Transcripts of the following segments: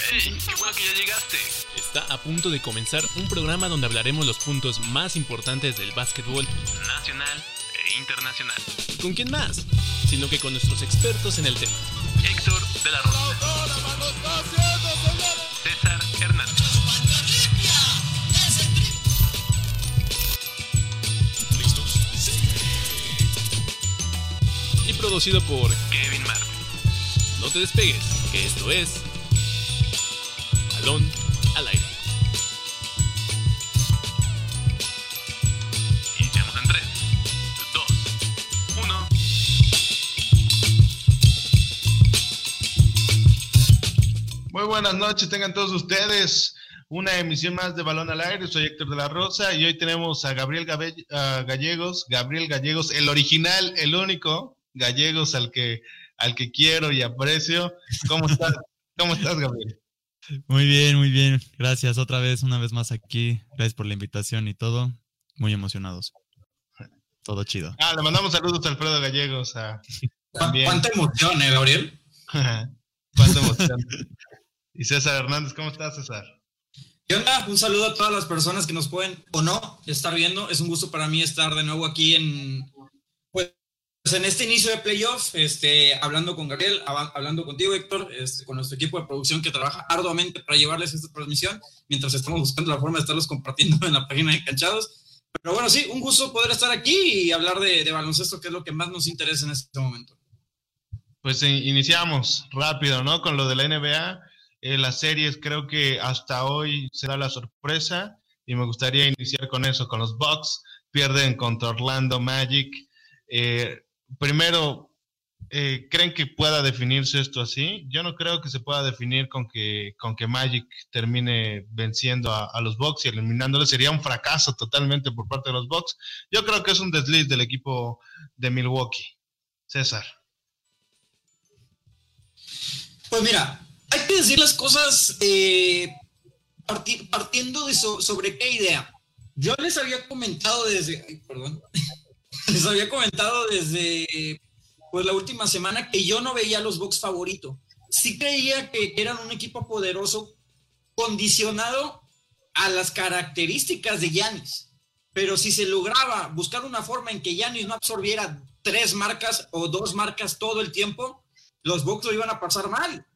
¡Hey! ¡Qué bueno que ya llegaste! Está a punto de comenzar un programa donde hablaremos los puntos más importantes del básquetbol Nacional e internacional. ¿Con quién más? Sino que con nuestros expertos en el tema. Héctor de la Rosa. César Hernández. Y producido por Kevin Martin. No te despegues, que esto es Balón al aire. Iniciamos en 3, 2, 1. Muy buenas noches, tengan todos ustedes una emisión más de Balón al Aire. Soy Héctor de la Rosa y hoy tenemos a Gabriel Gabe- a Gallegos, Gabriel Gallegos, el original, el único Gallegos al que al que quiero y aprecio. ¿Cómo estás? ¿Cómo estás, Gabriel? Muy bien, muy bien. Gracias otra vez, una vez más aquí. Gracias por la invitación y todo. Muy emocionados. Todo chido. Ah, le mandamos saludos a Alfredo Gallegos. A, también. ¿Cuánta emoción, eh, Gabriel? Cuánta emoción. Y César Hernández, ¿cómo estás, César? ¿Qué onda? Un saludo a todas las personas que nos pueden o no estar viendo. Es un gusto para mí estar de nuevo aquí en, en este inicio de playoff, este, hablando con Gabriel, hab- hablando contigo, Héctor, este, con nuestro equipo de producción que trabaja arduamente para llevarles esta transmisión, mientras estamos buscando la forma de estarlos compartiendo en la página de Canchados. Pero bueno, sí, un gusto poder estar aquí y hablar de, de baloncesto, que es lo que más nos interesa en este momento. Pues eh, iniciamos rápido, ¿no? Con lo de la NBA. Eh, las series creo que hasta hoy será la sorpresa y me gustaría iniciar con eso, con los Bucks. Pierden contra Orlando Magic. Eh, primero, eh, ¿creen que pueda definirse esto así? Yo no creo que se pueda definir con que, con que Magic termine venciendo a, los Bucks y eliminándoles. Sería un fracaso totalmente por parte de los Bucks. Yo creo que es un desliz del equipo de Milwaukee. César. Pues mira, hay que decir las cosas eh, parti- partiendo de so- sobre qué idea. Yo les había comentado desde, ay, perdón, les había comentado desde pues la última semana que yo no veía los Bucks favorito. Sí creía que eran un equipo poderoso condicionado a las características de Yanis. Pero si se lograba buscar una forma en que Yanis no absorbiera tres marcas o dos marcas todo el tiempo, los Bucks lo iban a pasar mal.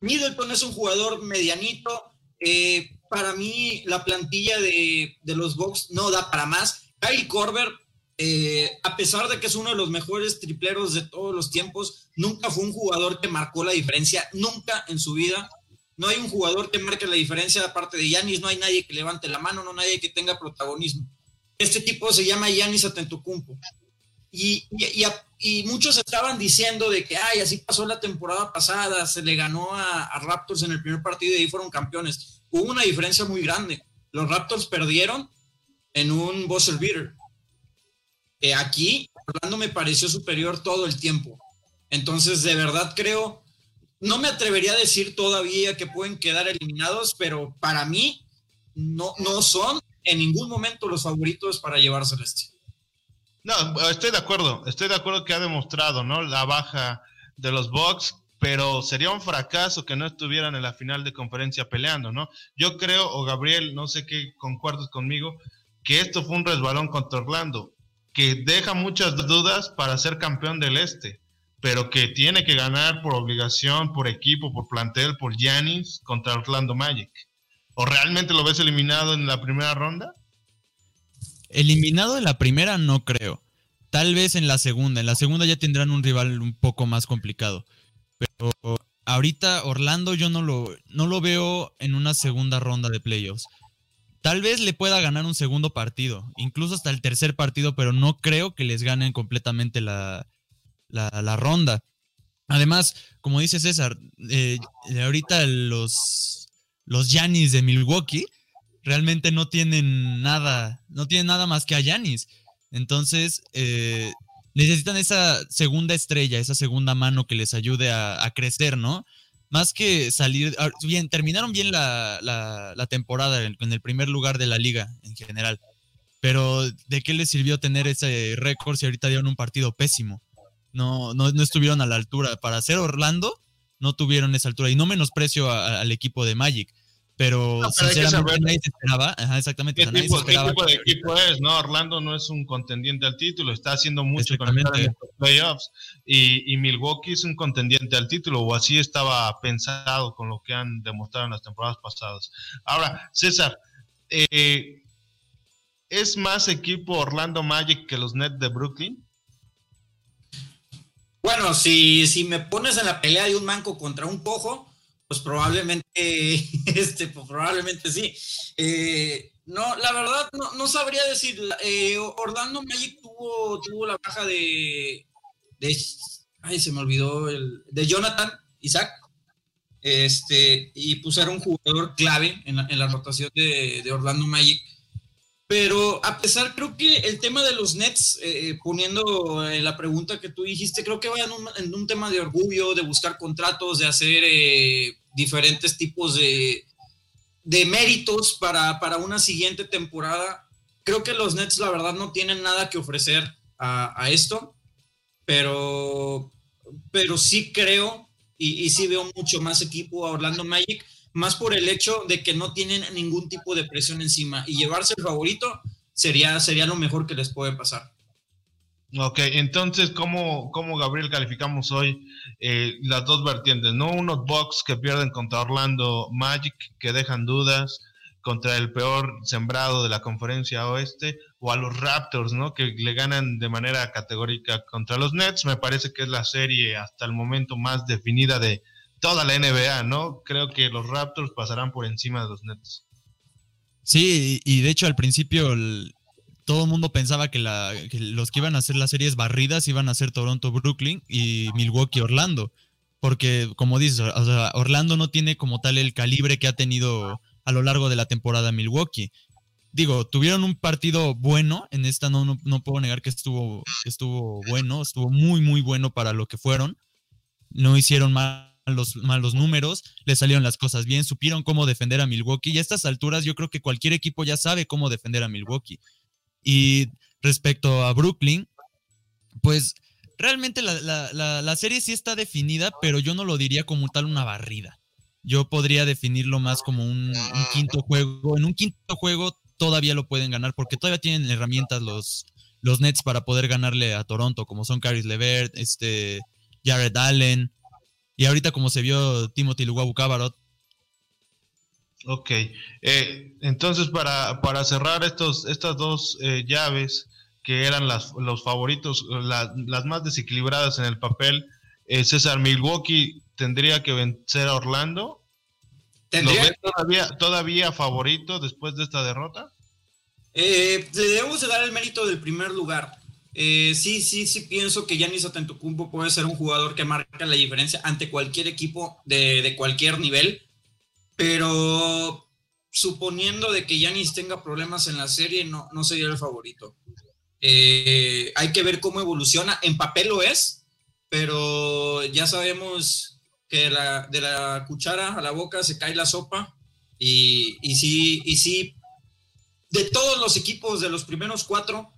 Middleton es un jugador medianito. eh, para mí, la plantilla de, de los Bucks no da para más. Kyle Korver, eh, a pesar de que es uno de los mejores tripleros de todos los tiempos, nunca fue un jugador que marcó la diferencia, nunca en su vida. No hay un jugador que marque la diferencia aparte de Yanis, no hay nadie que levante la mano, no hay nadie que tenga protagonismo. Este tipo se llama Yanis Atentocumpo. Y, muchos estaban diciendo de que, ay, así pasó la temporada pasada, se le ganó a, a Raptors en el primer partido y ahí fueron campeones. Hubo una diferencia muy grande. Los Raptors perdieron en un buzzer beater. Aquí, Orlando me pareció superior todo el tiempo. Entonces, de verdad creo, no me atrevería a decir todavía que pueden quedar eliminados, pero para mí no, no son en ningún momento los favoritos para llevarse este. No, estoy de acuerdo, estoy de acuerdo que ha demostrado, ¿no? La baja de los Bucks, pero sería un fracaso que no estuvieran en la final de conferencia peleando, ¿no? Yo creo, o Gabriel, no sé qué concuerdas conmigo, que esto fue un resbalón contra Orlando, que deja muchas dudas para ser campeón del este, pero que tiene que ganar por obligación, por equipo, por plantel, por Giannis contra Orlando Magic. ¿O realmente lo ves eliminado en la primera ronda? Eliminado en la primera, no creo. Tal vez en la segunda. En la segunda ya tendrán un rival un poco más complicado. Pero ahorita Orlando yo no lo, no lo veo en una segunda ronda de playoffs. Tal vez le pueda ganar un segundo partido, incluso hasta el tercer partido, pero no creo que les ganen completamente la, la, ronda. Además, como dice César, eh, ahorita los, los de Milwaukee realmente no tienen nada, no tienen nada más que a Yanis. Entonces, eh, necesitan esa segunda estrella, esa segunda mano que les ayude a crecer, ¿no? Más que salir, ah, bien, terminaron bien la, la, temporada en, el primer lugar de la liga en general. Pero, ¿de qué les sirvió tener ese récord si ahorita dieron un partido pésimo? No, no, no estuvieron a la altura. Para ser Orlando, no tuvieron esa altura. Y no menosprecio al equipo de Magic, pero, No, pero sinceramente nadie se esperaba. Ajá, exactamente. ¿Qué o sea, tipo, se qué esperaba tipo de que- equipo es? No, Orlando no es un contendiente al título, está haciendo mucho con estar en estos playoffs. Y, y Milwaukee es un contendiente al título, o así estaba pensado con lo que han demostrado en las temporadas pasadas. Ahora, César, eh, ¿es más equipo Orlando Magic que los Nets de Brooklyn? Bueno, si, si me pones en la pelea de un manco contra un cojo, pues probablemente, este, pues probablemente sí. Eh, no, la verdad, no, no sabría decir. Eh, Orlando Magic tuvo, tuvo la baja de, de. Ay, se me olvidó. El, de Jonathan Isaac. Este, y pues un jugador clave en la, en la rotación de, de Orlando Magic. Pero a pesar, creo que el tema de los Nets, eh, poniendo eh, la pregunta que tú dijiste, creo que va en un, tema de orgullo, de buscar contratos, de hacer eh, diferentes tipos de, de méritos para, para, una siguiente temporada. Creo que los Nets, la verdad, no tienen nada que ofrecer a, a esto, pero, pero sí creo y, y sí veo mucho más equipo a Orlando Magic más por el hecho de que no tienen ningún tipo de presión encima y llevarse el favorito sería, sería lo mejor que les puede pasar. Ok, entonces, ¿cómo, cómo Gabriel, calificamos hoy eh, las dos vertientes? ¿No? Unos Bucks que pierden contra Orlando Magic, que dejan dudas, contra el peor sembrado de la conferencia oeste, o a los Raptors, ¿no? Que le ganan de manera categórica contra los Nets. Me parece que es la serie hasta el momento más definida de, toda la NBA, ¿no? Creo que los Raptors pasarán por encima de los Nets. Sí, y, de hecho al principio todo el mundo pensaba que, los que iban a hacer las series barridas iban a ser Toronto, Brooklyn y Milwaukee, Orlando. Porque, como dices, Orlando no tiene como tal el calibre que ha tenido a lo largo de la temporada Milwaukee. Digo, tuvieron un partido bueno, en esta no, no, no puedo negar que estuvo, estuvo bueno, estuvo muy, muy bueno para lo que fueron. No hicieron mal los malos números, le salieron las cosas bien, supieron cómo defender a Milwaukee y a estas alturas yo creo que cualquier equipo ya sabe cómo defender a Milwaukee. Y respecto a Brooklyn, pues realmente la, la, la, serie sí está definida, pero yo no lo diría como tal una barrida. Yo podría definirlo más como un, un quinto juego. En un quinto juego todavía lo pueden ganar porque todavía tienen herramientas los, los Nets para poder ganarle a Toronto, como son Caris Levert, este, Jared Allen, y ahorita como se vio Timothy Luwabu Cabarot. Ok, eh, entonces para, para, cerrar estos, estas dos eh, llaves que eran las, los favoritos, la, las más desequilibradas en el papel, eh, César Milwaukee tendría que vencer a Orlando. ¿Tendría? ¿Lo ves todavía, todavía favorito después de esta derrota? Eh, le debemos de dar el mérito del primer lugar. Eh, sí, sí, sí pienso que Giannis Antetokounmpo puede ser un jugador que marca la diferencia ante cualquier equipo de, cualquier nivel, pero suponiendo de que Giannis tenga problemas en la serie, no, no sería el favorito. Eh, hay que ver cómo evoluciona. En papel lo es, pero ya sabemos que la, de la cuchara a la boca se cae la sopa y, y sí, y sí, de todos los equipos de los primeros cuatro,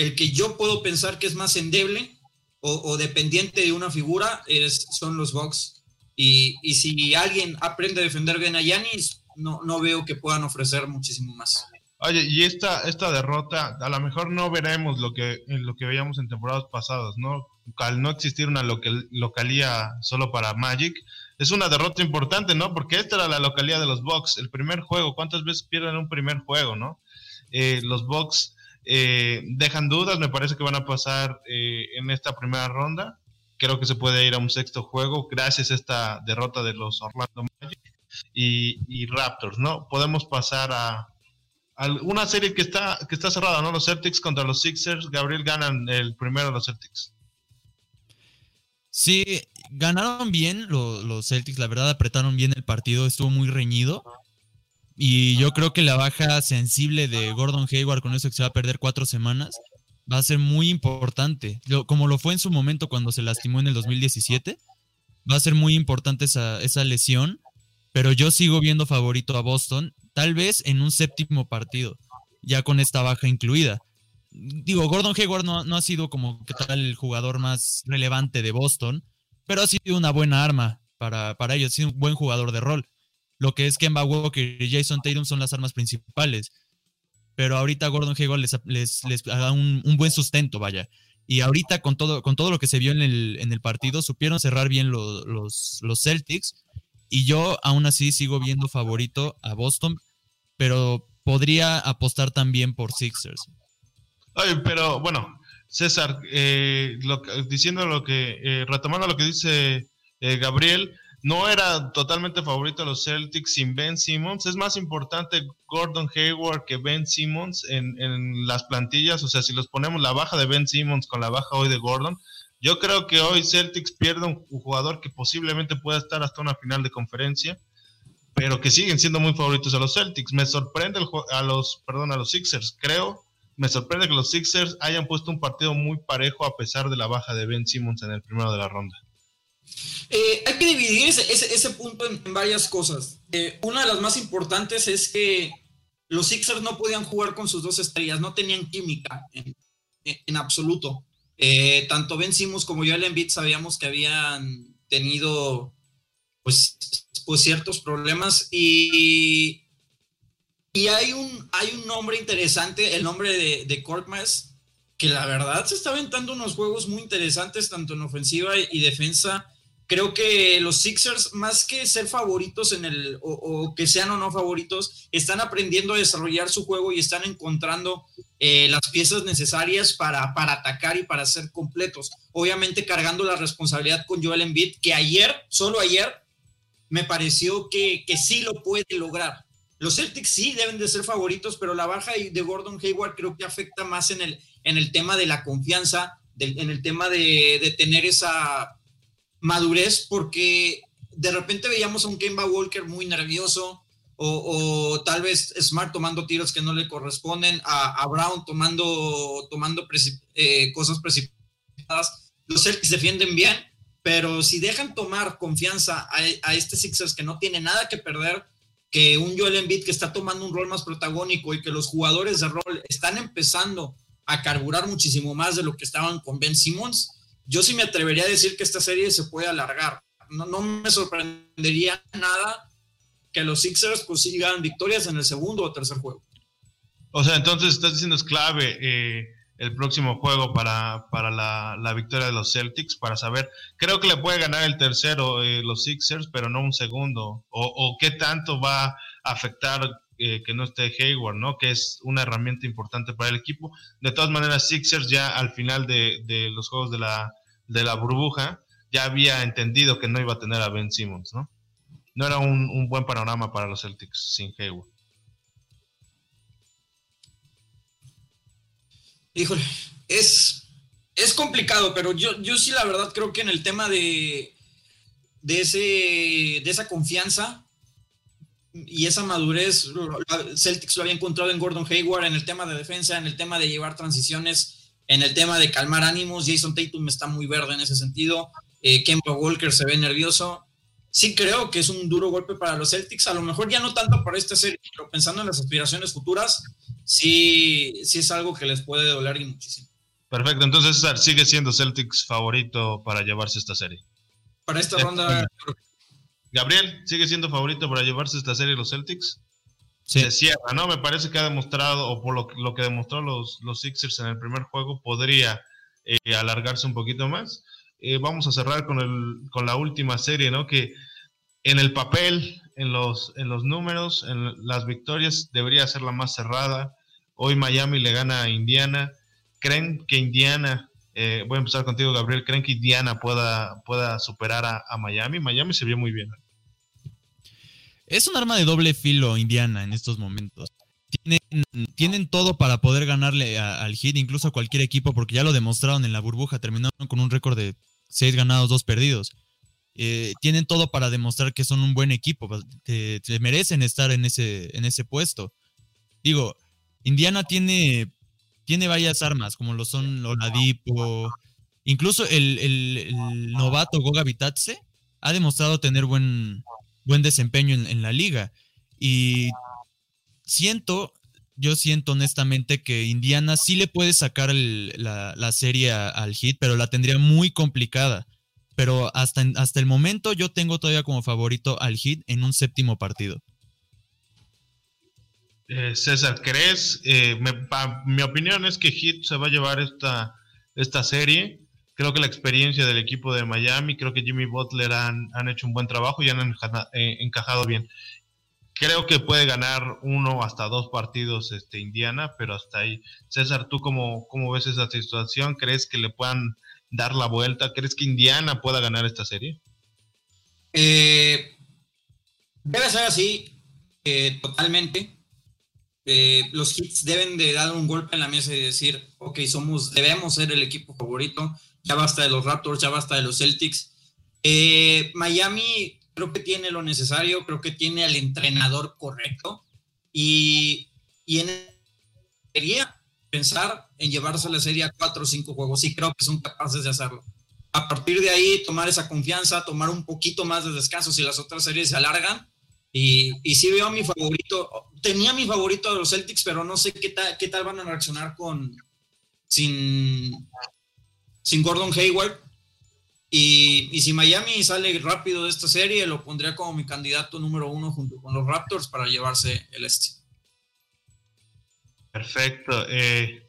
el que yo puedo pensar que es más endeble o, dependiente de una figura es, son los Bucks. Y, y, si alguien aprende a defender bien a Yanis, no, no veo que puedan ofrecer muchísimo más. Oye, y esta, esta derrota, a lo mejor no veremos lo que, lo que veíamos en temporadas pasadas, ¿no? Al no existir una local, localía solo para Magic, es una derrota importante, ¿no? Porque esta era la localía de los Bucks, el primer juego, ¿cuántas veces pierden un primer juego, ¿no? Eh, los Bucks eh, dejan dudas, me parece que van a pasar eh, en esta primera ronda. Creo que se puede ir a un sexto juego gracias a esta derrota de los Orlando Magic y, Raptors, ¿no? Podemos pasar a, una serie que está, que está cerrada, ¿no? Los Celtics contra los Sixers. Gabriel ganan el primero de los Celtics. Sí, ganaron bien los Celtics, la verdad apretaron bien el partido, estuvo muy reñido. Y yo creo que la baja sensible de Gordon Hayward con eso que se va a perder cuatro semanas va a ser muy importante. Como lo fue en su momento cuando se lastimó en el 2017, va a ser muy importante esa, esa lesión. Pero yo sigo viendo favorito a Boston, tal vez en un séptimo partido, ya con esta baja incluida. Digo, Gordon Hayward no, no ha sido como que tal el jugador más relevante de Boston, pero ha sido una buena arma para, para ellos, es un buen jugador de rol. Lo que es Kemba Walker y Jason Tatum son las armas principales. Pero ahorita Gordon Hayward les, les, les da un, un buen sustento, vaya. Y ahorita con todo, con todo lo que se vio en el, en el partido, supieron cerrar bien lo- los, los Celtics. Y yo aún así sigo viendo favorito a Boston, pero podría apostar también por Sixers. Oye, pero bueno, César, eh, diciendo lo que, eh, retomando lo que dice eh, Gabriel, no era totalmente favorito a los Celtics sin Ben Simmons. Es más importante Gordon Hayward que Ben Simmons en, en las plantillas. O sea, si los ponemos la baja de Ben Simmons con la baja hoy de Gordon, yo creo que hoy Celtics pierde un jugador que posiblemente pueda estar hasta una final de conferencia, pero que siguen siendo muy favoritos a los Celtics. Me sorprende el a los, perdón, a los Sixers. Creo me sorprende que los Sixers hayan puesto un partido muy parejo a pesar de la baja de Ben Simmons en el primero de la ronda. Eh, hay que dividir ese, punto en, varias cosas. Eh, una de las más importantes es que los Sixers no podían jugar con sus dos estrellas, no tenían química en, absoluto. Eh, tanto Ben Simmons como Joel Embiid sabíamos que habían tenido pues, pues ciertos problemas y, y hay, un, hay un nombre interesante, el nombre de, de Korkmaz, que la verdad se está aventando unos juegos muy interesantes tanto en ofensiva y defensa creo que los Sixers, más que ser favoritos en el, o, que sean o no favoritos, están aprendiendo a desarrollar su juego y están encontrando eh, las piezas necesarias para, para atacar y para ser completos. Obviamente cargando la responsabilidad con Joel Embiid, que ayer, solo ayer, me pareció que, que sí lo puede lograr. Los Celtics sí deben de ser favoritos, pero la baja de Gordon Hayward creo que afecta más en el, en el tema de la confianza, en el tema de, de tener esa madurez porque de repente veíamos a un Kemba Walker muy nervioso o, tal vez Smart tomando tiros que no le corresponden, a, Brown tomando, tomando eh, cosas precipitadas. Los Celtics defienden bien, pero si dejan tomar confianza a, a este Sixers que no tiene nada que perder, que un Joel Embiid que está tomando un rol más protagónico y que los jugadores de rol están empezando a carburar muchísimo más de lo que estaban con Ben Simmons, yo sí me atrevería a decir que esta serie se puede alargar. No, me sorprendería nada que los Sixers consigan victorias en el segundo o tercer juego. O sea, entonces estás diciendo es clave eh, el próximo juego para, para la, la victoria de los Celtics, para saber, creo que le puede ganar el tercero eh, los Sixers, pero no un segundo. O, o qué tanto va a afectar eh, que no esté Hayward, ¿no? Que es una herramienta importante para el equipo. De todas maneras, Sixers ya al final de, de los juegos de la, de la burbuja ya había entendido que no iba a tener a Ben Simmons, ¿no? No era un, un buen panorama para los Celtics sin Hayward. Híjole, es, es complicado, pero yo, yo sí la verdad creo que en el tema de, de, ese, de esa confianza y esa madurez, Celtics lo había encontrado en Gordon Hayward, en el tema de defensa, en el tema de llevar transiciones, en el tema de calmar ánimos. Jason Tatum está muy verde en ese sentido. Eh, Kemba Walker se ve nervioso. Sí creo que es un duro golpe para los Celtics, a lo mejor ya no tanto para esta serie, pero pensando en las aspiraciones futuras, sí, sí es algo que les puede doler y muchísimo. Perfecto, entonces César sigue siendo Celtics favorito para llevarse esta serie. Para esta Sí. ronda, Gabriel, ¿sigue siendo favorito para llevarse esta serie los Celtics? Se cierra, ¿no? Me parece que ha demostrado, o por lo, lo que demostró los, los Sixers en el primer juego, podría eh, alargarse un poquito más. Eh, vamos a cerrar con, el, con la última serie, ¿no? Que en el papel, en los, en los números, en las victorias, debería ser la más cerrada. Hoy Miami le gana a Indiana. ¿Creen que Indiana, eh, voy a empezar contigo, Gabriel, ¿creen que Indiana pueda, pueda superar a, a Miami? Miami se vio muy bien. Es un arma de doble filo Indiana en estos momentos. Tienen, todo para poder ganarle al Heat, incluso a cualquier equipo, porque ya lo demostraron en la burbuja, terminaron con un récord de 6 ganados, 2 perdidos. Eh, tienen todo para demostrar que son un buen equipo, que, merecen estar en ese, en ese puesto. Digo, Indiana tiene, tiene varias armas, como lo son Oladipo, incluso el novato Goga Vitatse ha demostrado tener buen, buen desempeño en, la liga. Y siento, yo siento honestamente que Indiana sí le puede sacar la, la serie al hit, pero la tendría muy complicada. pero hasta, hasta el momento yo tengo todavía como favorito al Heat en un séptimo partido. Eh, César, ¿crees? Eh, mi opinión es que Heat se va a llevar esta, esta serie. Creo que la experiencia del equipo de Miami, creo que Jimmy Butler han, han hecho un buen trabajo y han eh, encajado bien. Creo que puede ganar uno hasta dos partidos este, Indiana, pero hasta ahí. César, ¿tú cómo, cómo ves esa situación? ¿Crees que le puedan dar la vuelta? ¿Crees que Indiana pueda ganar esta serie? debe ser así, totalmente. Eh, los hits deben de dar un golpe en la mesa y decir, ok, somos, debemos ser el equipo favorito, ya basta de los Raptors, ya basta de los Celtics. Eh, Miami creo que tiene lo necesario, creo que tiene al entrenador correcto y, y en quería pensar en llevarse la serie a cuatro o cinco juegos y creo que son capaces de hacerlo. A partir de ahí, tomar esa confianza, tomar un poquito más de descanso si las otras series se alargan y, y sí veo a mi favorito, tenía mi favorito de los Celtics, pero no sé qué tal, qué tal van a reaccionar con sin, sin Gordon Hayward. Y, y, si Miami sale rápido de esta serie, lo pondría como mi candidato número uno junto con los Raptors para llevarse el este. Perfecto. Eh,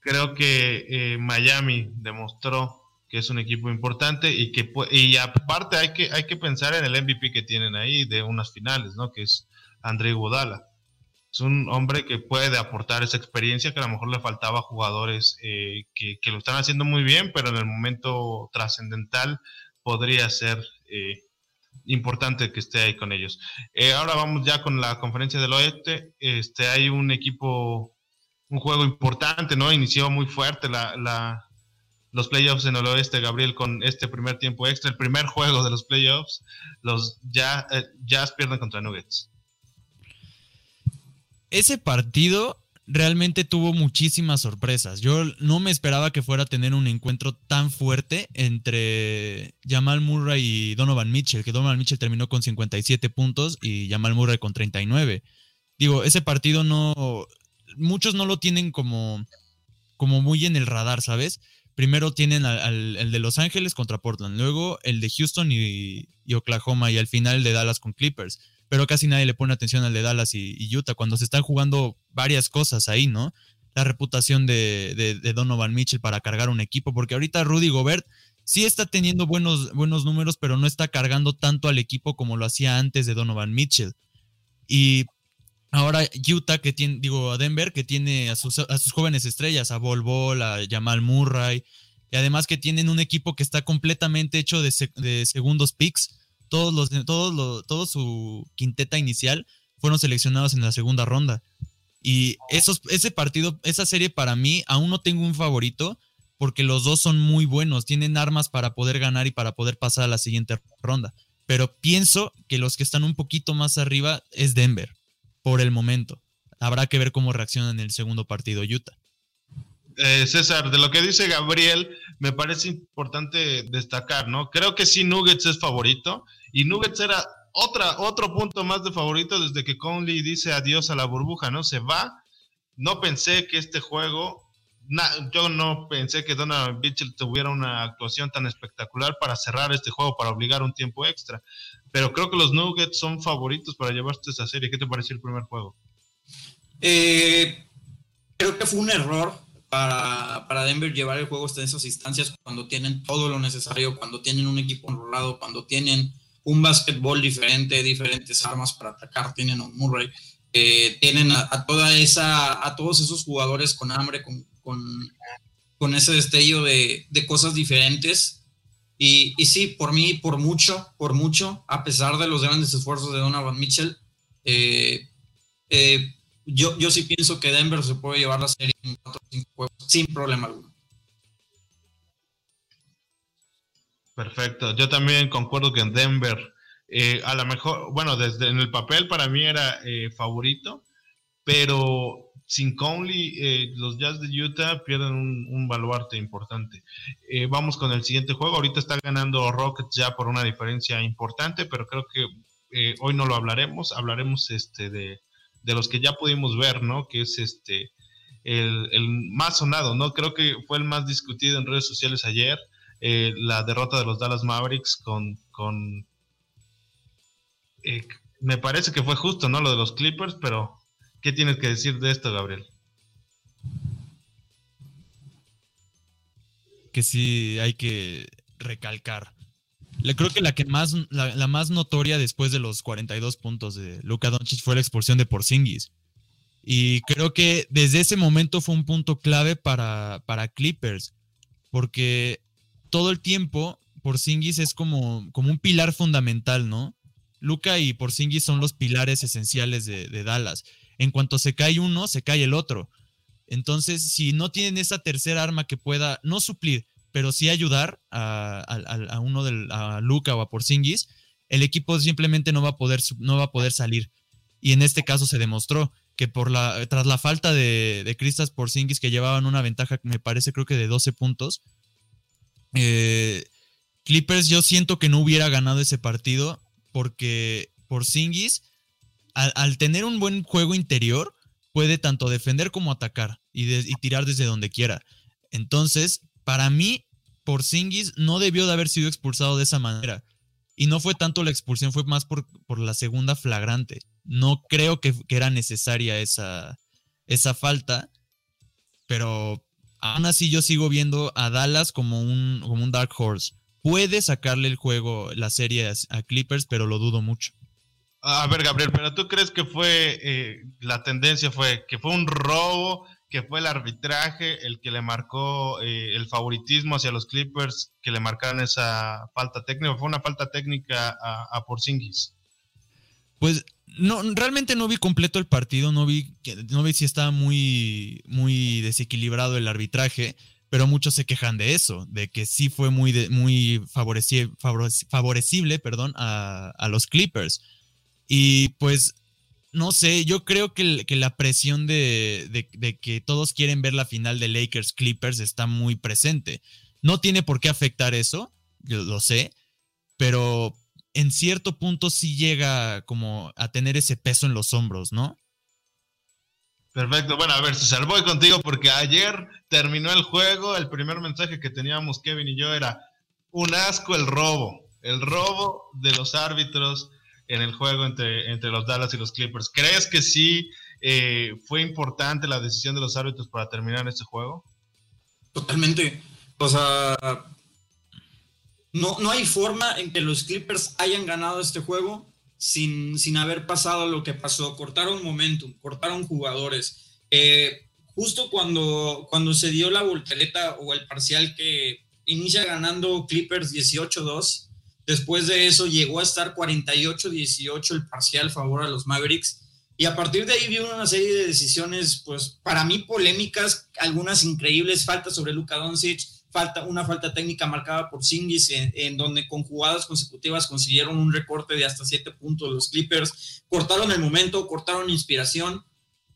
creo que eh, Miami demostró que es un equipo importante y que y aparte hay que hay que pensar en el MVP que tienen ahí de unas finales, ¿no? Que es André Godala. Es un hombre que puede aportar esa experiencia que a lo mejor le faltaba a jugadores eh, que, lo están haciendo muy bien, pero en el momento trascendental podría ser eh, importante que esté ahí con ellos. Eh, ahora vamos ya con la conferencia del oeste. Este, hay un equipo, un juego importante, ¿no? Inició muy fuerte la, los playoffs en el oeste, Gabriel, con este primer tiempo extra, el primer juego de los playoffs, los eh, Jazz pierden contra Nuggets. Ese partido realmente tuvo muchísimas sorpresas. Yo no me esperaba que fuera a tener un encuentro tan fuerte entre Jamal Murray y Donovan Mitchell, que Donovan Mitchell terminó con 57 puntos y Jamal Murray con 39. Digo, ese partido no, muchos no lo tienen como, como muy en el radar, ¿sabes? primero tienen al, el de Los Ángeles contra Portland, luego el de Houston y, Oklahoma y al final el de Dallas con Clippers. Pero casi nadie le pone atención al de Dallas y, Utah cuando se están jugando varias cosas ahí, ¿no? La reputación de, Donovan Mitchell para cargar un equipo, porque ahorita Rudy Gobert sí está teniendo buenos, buenos números, pero no está cargando tanto al equipo como lo hacía antes de Donovan Mitchell. Y Ahora Utah, que tiene, digo, a Denver, que tiene a sus, a sus jóvenes estrellas, a Bol Bol, a Jamal Murray, y además que tienen un equipo que está completamente hecho de, segundos picks. Todos los, todos los, todo su quinteta inicial fueron seleccionados en la segunda ronda. Y esos, ese partido, esa serie para mí, aún no tengo un favorito, porque los dos son muy buenos, tienen armas para poder ganar y para poder pasar a la siguiente ronda. Pero pienso que los que están un poquito más arriba es Denver por el momento. Habrá que ver cómo reacciona en el segundo partido Utah. Eh, César, de lo que dice Gabriel, me parece importante destacar, ¿no? Creo que sí Nuggets es favorito y Nuggets era otra, otro punto más de favorito desde que Conley dice adiós a la burbuja, ¿no? Se va. No pensé que este juego, yo no pensé que Donovan Mitchell tuviera una actuación tan espectacular para cerrar este juego, para obligar un tiempo extra. Pero creo que los Nuggets son favoritos para llevarse esa serie. ¿Qué te pareció el primer juego? Eh, creo que fue un error para, para, Denver llevar el juego hasta esas instancias cuando tienen todo lo necesario, cuando tienen un equipo enrolado, cuando tienen un básquetbol diferente, diferentes armas para atacar, tienen un Murray, eh, tienen a, toda esa, a todos esos jugadores con hambre, con, con, con ese destello de, de cosas diferentes. Y, y, sí, por mí, por mucho, por mucho, a pesar de los grandes esfuerzos de Donovan Mitchell, eh, eh, yo, yo sí pienso que Denver se puede llevar la serie en 4 5 juegos sin problema alguno. Perfecto, yo también concuerdo que en Denver, eh, a lo mejor, bueno, desde en el papel para mí era favorito, pero sin Conley, eh, los Jazz de Utah pierden un, baluarte importante. Eh, vamos con el siguiente juego. Ahorita está ganando Rockets ya por una diferencia importante, pero creo que eh, hoy no lo hablaremos. Hablaremos este de, los que ya pudimos ver, ¿no? Que es este el, más sonado, ¿no? Creo que fue el más discutido en redes sociales ayer. eh, la derrota de los Dallas Mavericks con... con eh, me parece que fue justo, ¿no? Lo de los Clippers, pero ¿qué tienes que decir de esto, Gabriel? Que sí hay que recalcar. Le creo que la que más, la, más notoria después de los 42 puntos de Luka Doncic fue la expulsión de Porzingis. Y creo que desde ese momento fue un punto clave para, para Clippers, porque todo el tiempo Porzingis es como, como un pilar fundamental, ¿no? Luca y Porzingis son los pilares esenciales de, de, Dallas. En cuanto se cae uno, se cae el otro. Entonces, si no tienen esa tercera arma que pueda no suplir, pero sí ayudar a, uno del, Luca o a Porzingis, el equipo simplemente no va a poder, no va a poder salir. Y en este caso se demostró que por tras la falta de, de Cristas Porzingis, que llevaban una ventaja, me parece, creo que de 12 puntos, eh, Clippers yo siento que no hubiera ganado ese partido porque Porzingis, al, al tener un buen juego interior, puede tanto defender como atacar y, tirar desde donde quiera. Entonces, para mí, Porzingis no debió de haber sido expulsado de esa manera. Y no fue tanto la expulsión, fue más por, por la segunda flagrante. No creo que, que era necesaria esa, esa, falta, pero aún así yo sigo viendo a Dallas como un, como un Dark Horse. Puede sacarle el juego, la serie a, a Clippers, pero lo dudo mucho. A ver, Gabriel, pero tú crees que fue, eh, la tendencia fue que fue un robo, que fue el arbitraje el que le marcó eh, el favoritismo hacia los Clippers, que le marcaron esa falta técnica, fue una falta técnica a, a Porzingis. Pues no, realmente no vi completo el partido, no vi, no vi si estaba muy, muy desequilibrado el arbitraje, pero muchos se quejan de eso, de que sí fue muy, muy favoreci favorecible perdón, a, a los Clippers. Y pues no sé, yo creo que, que la presión de, de, que todos quieren ver la final de Lakers Clippers está muy presente. No tiene por qué afectar eso, yo lo sé, pero en cierto punto sí llega como a tener ese peso en los hombros, ¿no? Perfecto, bueno, a ver, César, voy contigo porque ayer terminó el juego, el primer mensaje que teníamos Kevin y yo era un asco el robo, el robo de los árbitros en el juego entre, entre los Dallas y los Clippers. ¿Crees que sí eh, fue importante la decisión de los árbitros para terminar este juego? Totalmente. O sea, no, no hay forma en que los Clippers hayan ganado este juego sin, sin haber pasado lo que pasó. Cortaron momentum, cortaron jugadores. Eh, justo cuando, cuando se dio la voltereta o el parcial que inicia ganando Clippers 18-2, Después de eso llegó a estar 48-18 el parcial favor a los Mavericks. Y a partir de ahí vio una serie de decisiones, pues para mí polémicas, algunas increíbles, falta sobre Luka Doncic, falta, una falta técnica marcada por Singis, en, en, donde con jugadas consecutivas consiguieron un recorte de hasta 7 puntos los Clippers, cortaron el momento, cortaron inspiración,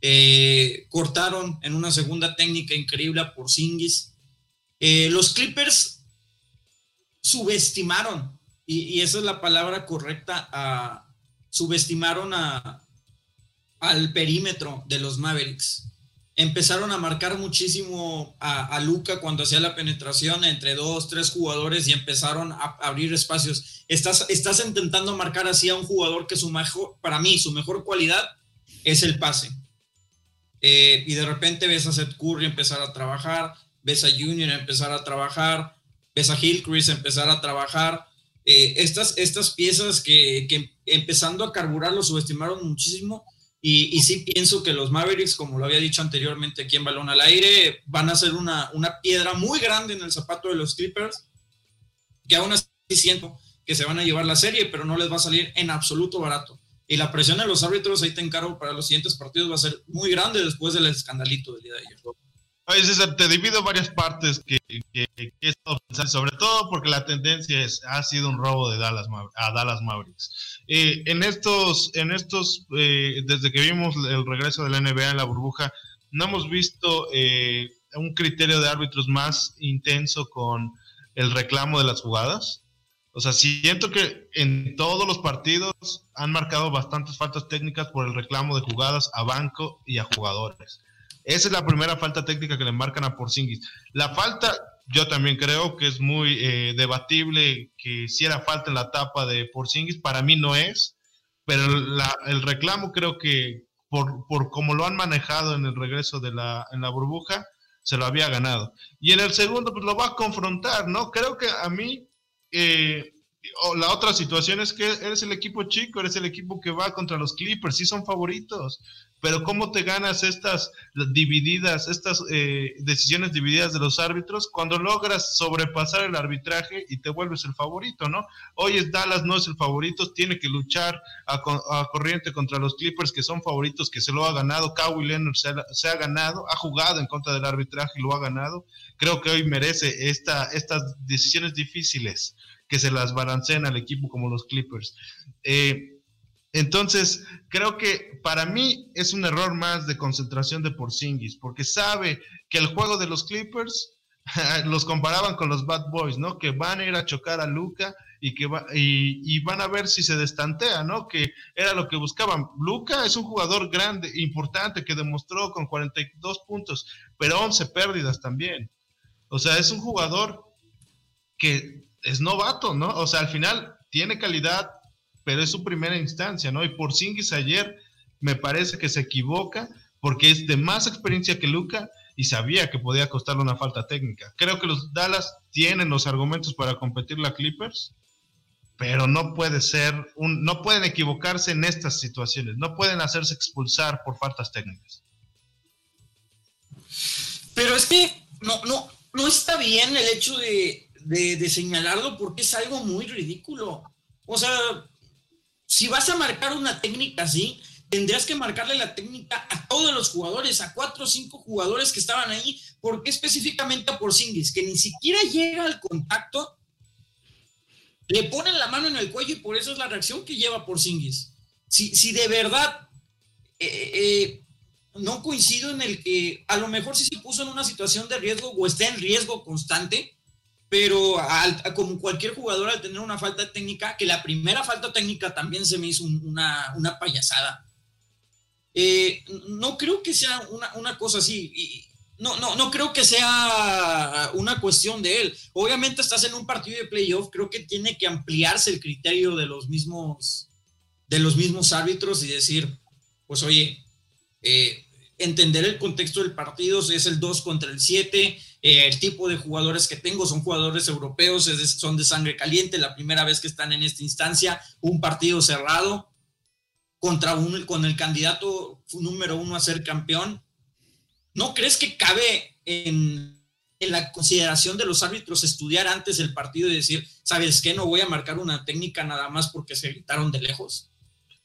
eh, cortaron en una segunda técnica increíble por Singis. Eh, los Clippers subestimaron y, esa es la palabra correcta, a, subestimaron a, al perímetro de los Mavericks. Empezaron a marcar muchísimo a, a, Luca cuando hacía la penetración entre dos, tres jugadores y empezaron a abrir espacios. Estás, estás intentando marcar así a un jugador que su mejor, para mí, su mejor cualidad es el pase. Eh, y de repente ves a Seth Curry empezar a trabajar, ves a Junior empezar a trabajar, ves a Hillcrest empezar a trabajar eh, estas, estas piezas que, empezando a carburar lo subestimaron muchísimo y, y, sí pienso que los Mavericks, como lo había dicho anteriormente aquí en Balón al Aire, van a ser una, una piedra muy grande en el zapato de los Clippers, que aún así siento que se van a llevar la serie, pero no les va a salir en absoluto barato. Y la presión de los árbitros, ahí te encargo para los siguientes partidos, va a ser muy grande después del escandalito del día de ayer. Oye, César, te divido varias partes que, he estado pensando, sobre todo porque la tendencia es, ha sido un robo de Dallas a Dallas Mavericks. Eh, en estos, en estos eh, desde que vimos el regreso de la NBA en la burbuja, no hemos visto eh, un criterio de árbitros más intenso con el reclamo de las jugadas. O sea, siento que en todos los partidos han marcado bastantes faltas técnicas por el reclamo de jugadas a banco y a jugadores. Esa es la primera falta técnica que le marcan a Porzingis. La falta yo también creo que es muy eh, debatible que si era falta en la etapa de Porzingis, para mí no es, pero la- el reclamo creo que por, por cómo lo han manejado en el regreso de la, en la burbuja, se lo había ganado. Y en el segundo, pues lo va a confrontar, ¿no? Creo que a mí, eh, la otra situación es que eres el equipo chico, eres el equipo que va contra los Clippers, sí son favoritos, pero ¿cómo te ganas estas divididas, estas eh, decisiones divididas de los árbitros cuando logras sobrepasar el arbitraje y te vuelves el favorito, ¿no? Hoy es Dallas, no es el favorito, tiene que luchar a, co- a corriente contra los Clippers que son favoritos, que se lo ha ganado, Kawhi Leonard se ha, ganado, ha jugado en contra del arbitraje y lo ha ganado. Creo que hoy merece esta, estas decisiones difíciles que se las balanceen al equipo como los Clippers. Eh, entonces, creo que para mí es un error más de concentración de Porzingis, porque sabe que el juego de los Clippers los comparaban con los Bad Boys, ¿no? Que van a ir a chocar a Luca y que va, y, y van a ver si se destantea, ¿no? Que era lo que buscaban. Luca es un jugador grande, importante, que demostró con 42 puntos, pero 11 pérdidas también. O sea, es un jugador que es novato, ¿no? O sea, al final tiene calidad, pero es su primera instancia, ¿no? Y por Singis ayer me parece que se equivoca porque es de más experiencia que Luca y sabía que podía costarle una falta técnica. Creo que los Dallas tienen los argumentos para competir la Clippers, pero no puede ser un, no pueden equivocarse en estas situaciones, no pueden hacerse expulsar por faltas técnicas. Pero es que no, no, no está bien el hecho de, de señalarlo porque es algo muy ridículo. O sea, si vas a marcar una técnica así, tendrías que marcarle la técnica a todos los jugadores, a cuatro o cinco jugadores que estaban ahí, porque específicamente a Porzingis, que ni siquiera llega al contacto, le ponen la mano en el cuello y por eso es la reacción que lleva Porzingis. Si, si de verdad eh, eh, no coincido en el que a lo mejor sí se puso en una situación de riesgo o está en riesgo constante, pero al, como cualquier jugador al tener una falta técnica, que la primera falta técnica también se me hizo un, una, una, payasada. Eh, no creo que sea una, una cosa así. Y no, no, no creo que sea una cuestión de él. Obviamente estás en un partido de playoff, creo que tiene que ampliarse el criterio de los mismos, de los mismos árbitros y decir, pues oye, eh, entender el contexto del partido, si es el 2 contra el 7, eh, el tipo de jugadores que tengo son jugadores europeos, son de sangre caliente, la primera vez que están en esta instancia, un partido cerrado contra un, con el candidato número uno a ser campeón. ¿No crees que cabe en, la consideración de los árbitros estudiar antes el partido y decir, ¿sabes qué? No voy a marcar una técnica nada más porque se gritaron de lejos.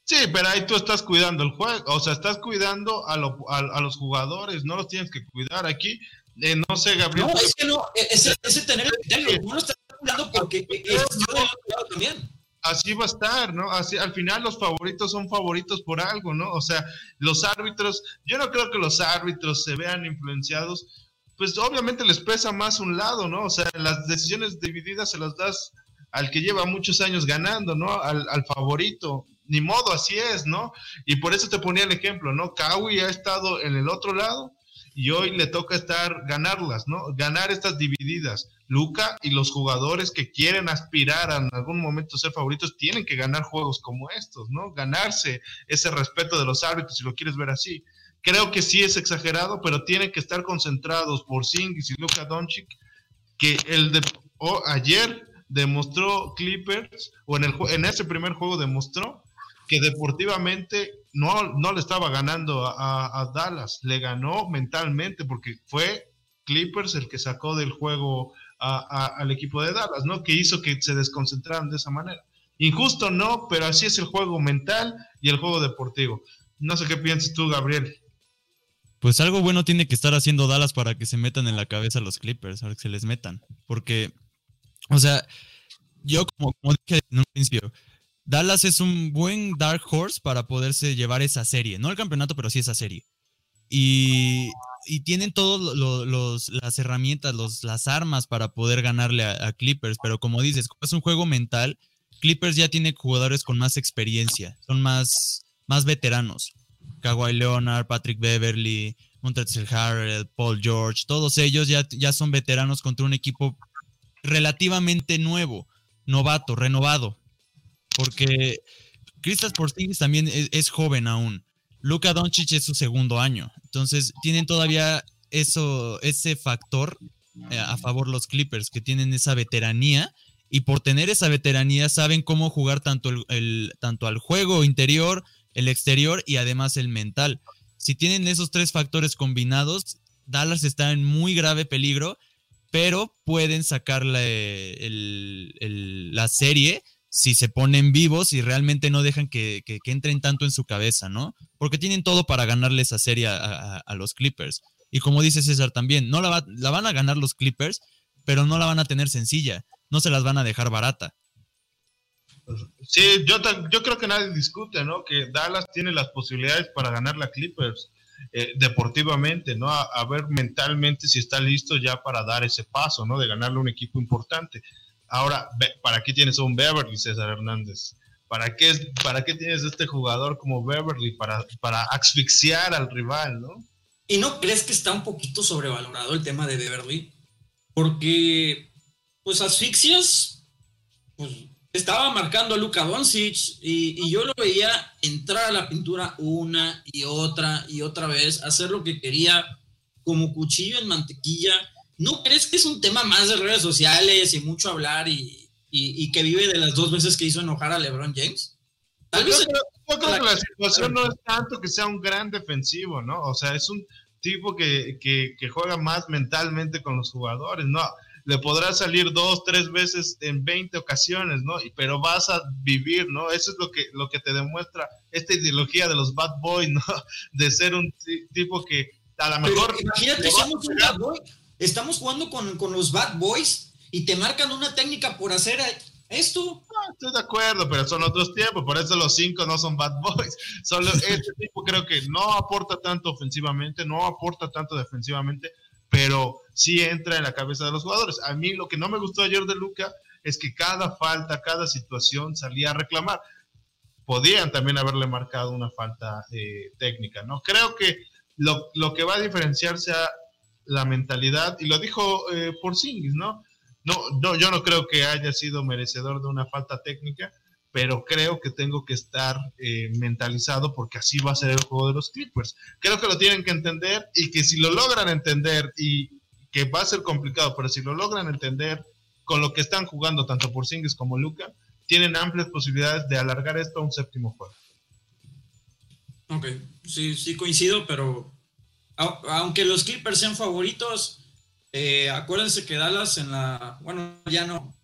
Sí, pero ahí tú estás cuidando el juego, o sea, estás cuidando a los jugadores, no los tienes que cuidar aquí. Eh, no sé, Gabriel. No, es que no, ese, ese tener el criterio, no lo estás cuidando porque es yo también. Así va a estar, ¿no? Así, al final los favoritos son favoritos por algo, ¿no? O sea, los árbitros, yo no creo que los árbitros se vean influenciados, pues obviamente les pesa más un lado, ¿no? O sea, las decisiones divididas se las das al que lleva muchos años ganando, ¿no? Al, al favorito ni modo, así es, ¿no? Y por eso te ponía el ejemplo, ¿no? Kawi ha estado en el otro lado y hoy le toca estar, ganarlas, ¿no? Ganar estas divididas. Luca y los jugadores que quieren aspirar a en algún momento ser favoritos tienen que ganar juegos como estos, ¿no? Ganarse ese respeto de los árbitros, si lo quieres ver así. Creo que sí es exagerado, pero tienen que estar concentrados por Singis y Luca Doncic, que el de ayer demostró Clippers, o en, el, en ese primer juego demostró que deportivamente no, no le estaba ganando a, Dallas, le ganó mentalmente porque fue Clippers el que sacó del juego al equipo de Dallas, ¿no? Que hizo que se desconcentraran de esa manera. Injusto no, pero así es el juego mental y el juego deportivo. No sé qué piensas tú, Gabriel. Pues algo bueno tiene que estar haciendo Dallas para que se metan en la cabeza los Clippers, para que se les metan. Porque, o sea, yo como, como dije en un principio, Dallas es un buen dark horse para poderse llevar esa serie. No el campeonato, pero sí esa serie. Y, tienen todas las herramientas, los, las armas para poder ganarle a, Clippers. Pero como dices, es un juego mental, Clippers ya tiene jugadores con más experiencia, son más, más veteranos. Kawhi Leonard, Patrick Beverly, Montrezl Harrell, Paul George, todos ellos ya, ya son veteranos contra un equipo relativamente nuevo, novato, renovado. Porque Kristaps Porzingis también es, es joven aún. Luka Doncic es su segundo año. Entonces tienen todavía eso, ese factor eh, a favor los Clippers, que tienen esa veteranía y por tener esa veteranía saben cómo jugar tanto, el, tanto al juego interior, el exterior y además el mental. Si tienen esos tres factores combinados, Dallas está en muy grave peligro, pero pueden sacar la, la serie si se ponen vivos y realmente no dejan que, que- entren tanto en su cabeza, ¿no? Porque tienen todo para ganarle esa serie a, los Clippers. Y como dice César también, no la, la van a ganar los Clippers, pero no la van a tener sencilla. No se las van a dejar barata. Sí, yo, yo creo que nadie discute, ¿no? Que Dallas tiene las posibilidades para ganar la Clippers eh, deportivamente, ¿no? A, a ver mentalmente si está listo ya para dar ese paso, ¿no? De ganarle un equipo importante. Ahora, ¿para qué tienes un Beverly, César Hernández? ¿Para qué, ¿Para qué tienes este jugador como Beverly? Para, para asfixiar al rival, ¿no? ¿Y no crees que está un poquito sobrevalorado el tema de Beverly? Porque, pues, asfixias, pues, estaba marcando a Luka Doncic y, y yo lo veía entrar a la pintura una y otra y otra vez, hacer lo que quería como cuchillo en mantequilla. ¿No crees que es un tema más de redes sociales y mucho hablar y, y- y que vive de las dos veces que hizo enojar a LeBron James? Tal Yo vez creo, yo creo que la situación no es tanto que sea un gran defensivo, ¿no? O sea, es un tipo que, que, que juega más mentalmente con los jugadores, ¿no? Le podrá salir dos, tres veces en 20 ocasiones, ¿no? Pero vas a vivir, ¿no? Eso es lo que, lo que te demuestra esta ideología de los bad boys, ¿no? De ser un ti- tipo que a lo mejor... imagínate, somos un bad boy. Estamos jugando con, con los bad boys y te marcan una técnica por hacer esto. Estoy de acuerdo, pero son otros tiempos, por eso los cinco no son bad boys. Solo este tipo creo que no aporta tanto ofensivamente, no aporta tanto defensivamente, pero sí entra en la cabeza de los jugadores. A mí lo que no me gustó ayer de Luca es que cada falta, cada situación salía a reclamar. Podían también haberle marcado una falta eh, técnica, ¿no? Creo que lo, lo que va a diferenciar sea la mentalidad, y lo dijo eh, Porzingis, ¿no? No, no, yo no creo que haya sido merecedor de una falta técnica, pero creo que tengo que estar eh, mentalizado porque así va a ser el juego de los Clippers. Creo que lo tienen que entender y que si lo logran entender y que va a ser complicado, pero si lo logran entender con lo que están jugando tanto Porzingis como Luca, tienen amplias posibilidades de alargar esto a un séptimo juego. Ok, sí, sí coincido, pero aunque los Clippers sean favoritos, eh, acuérdense que Dallas en la, bueno, ya no,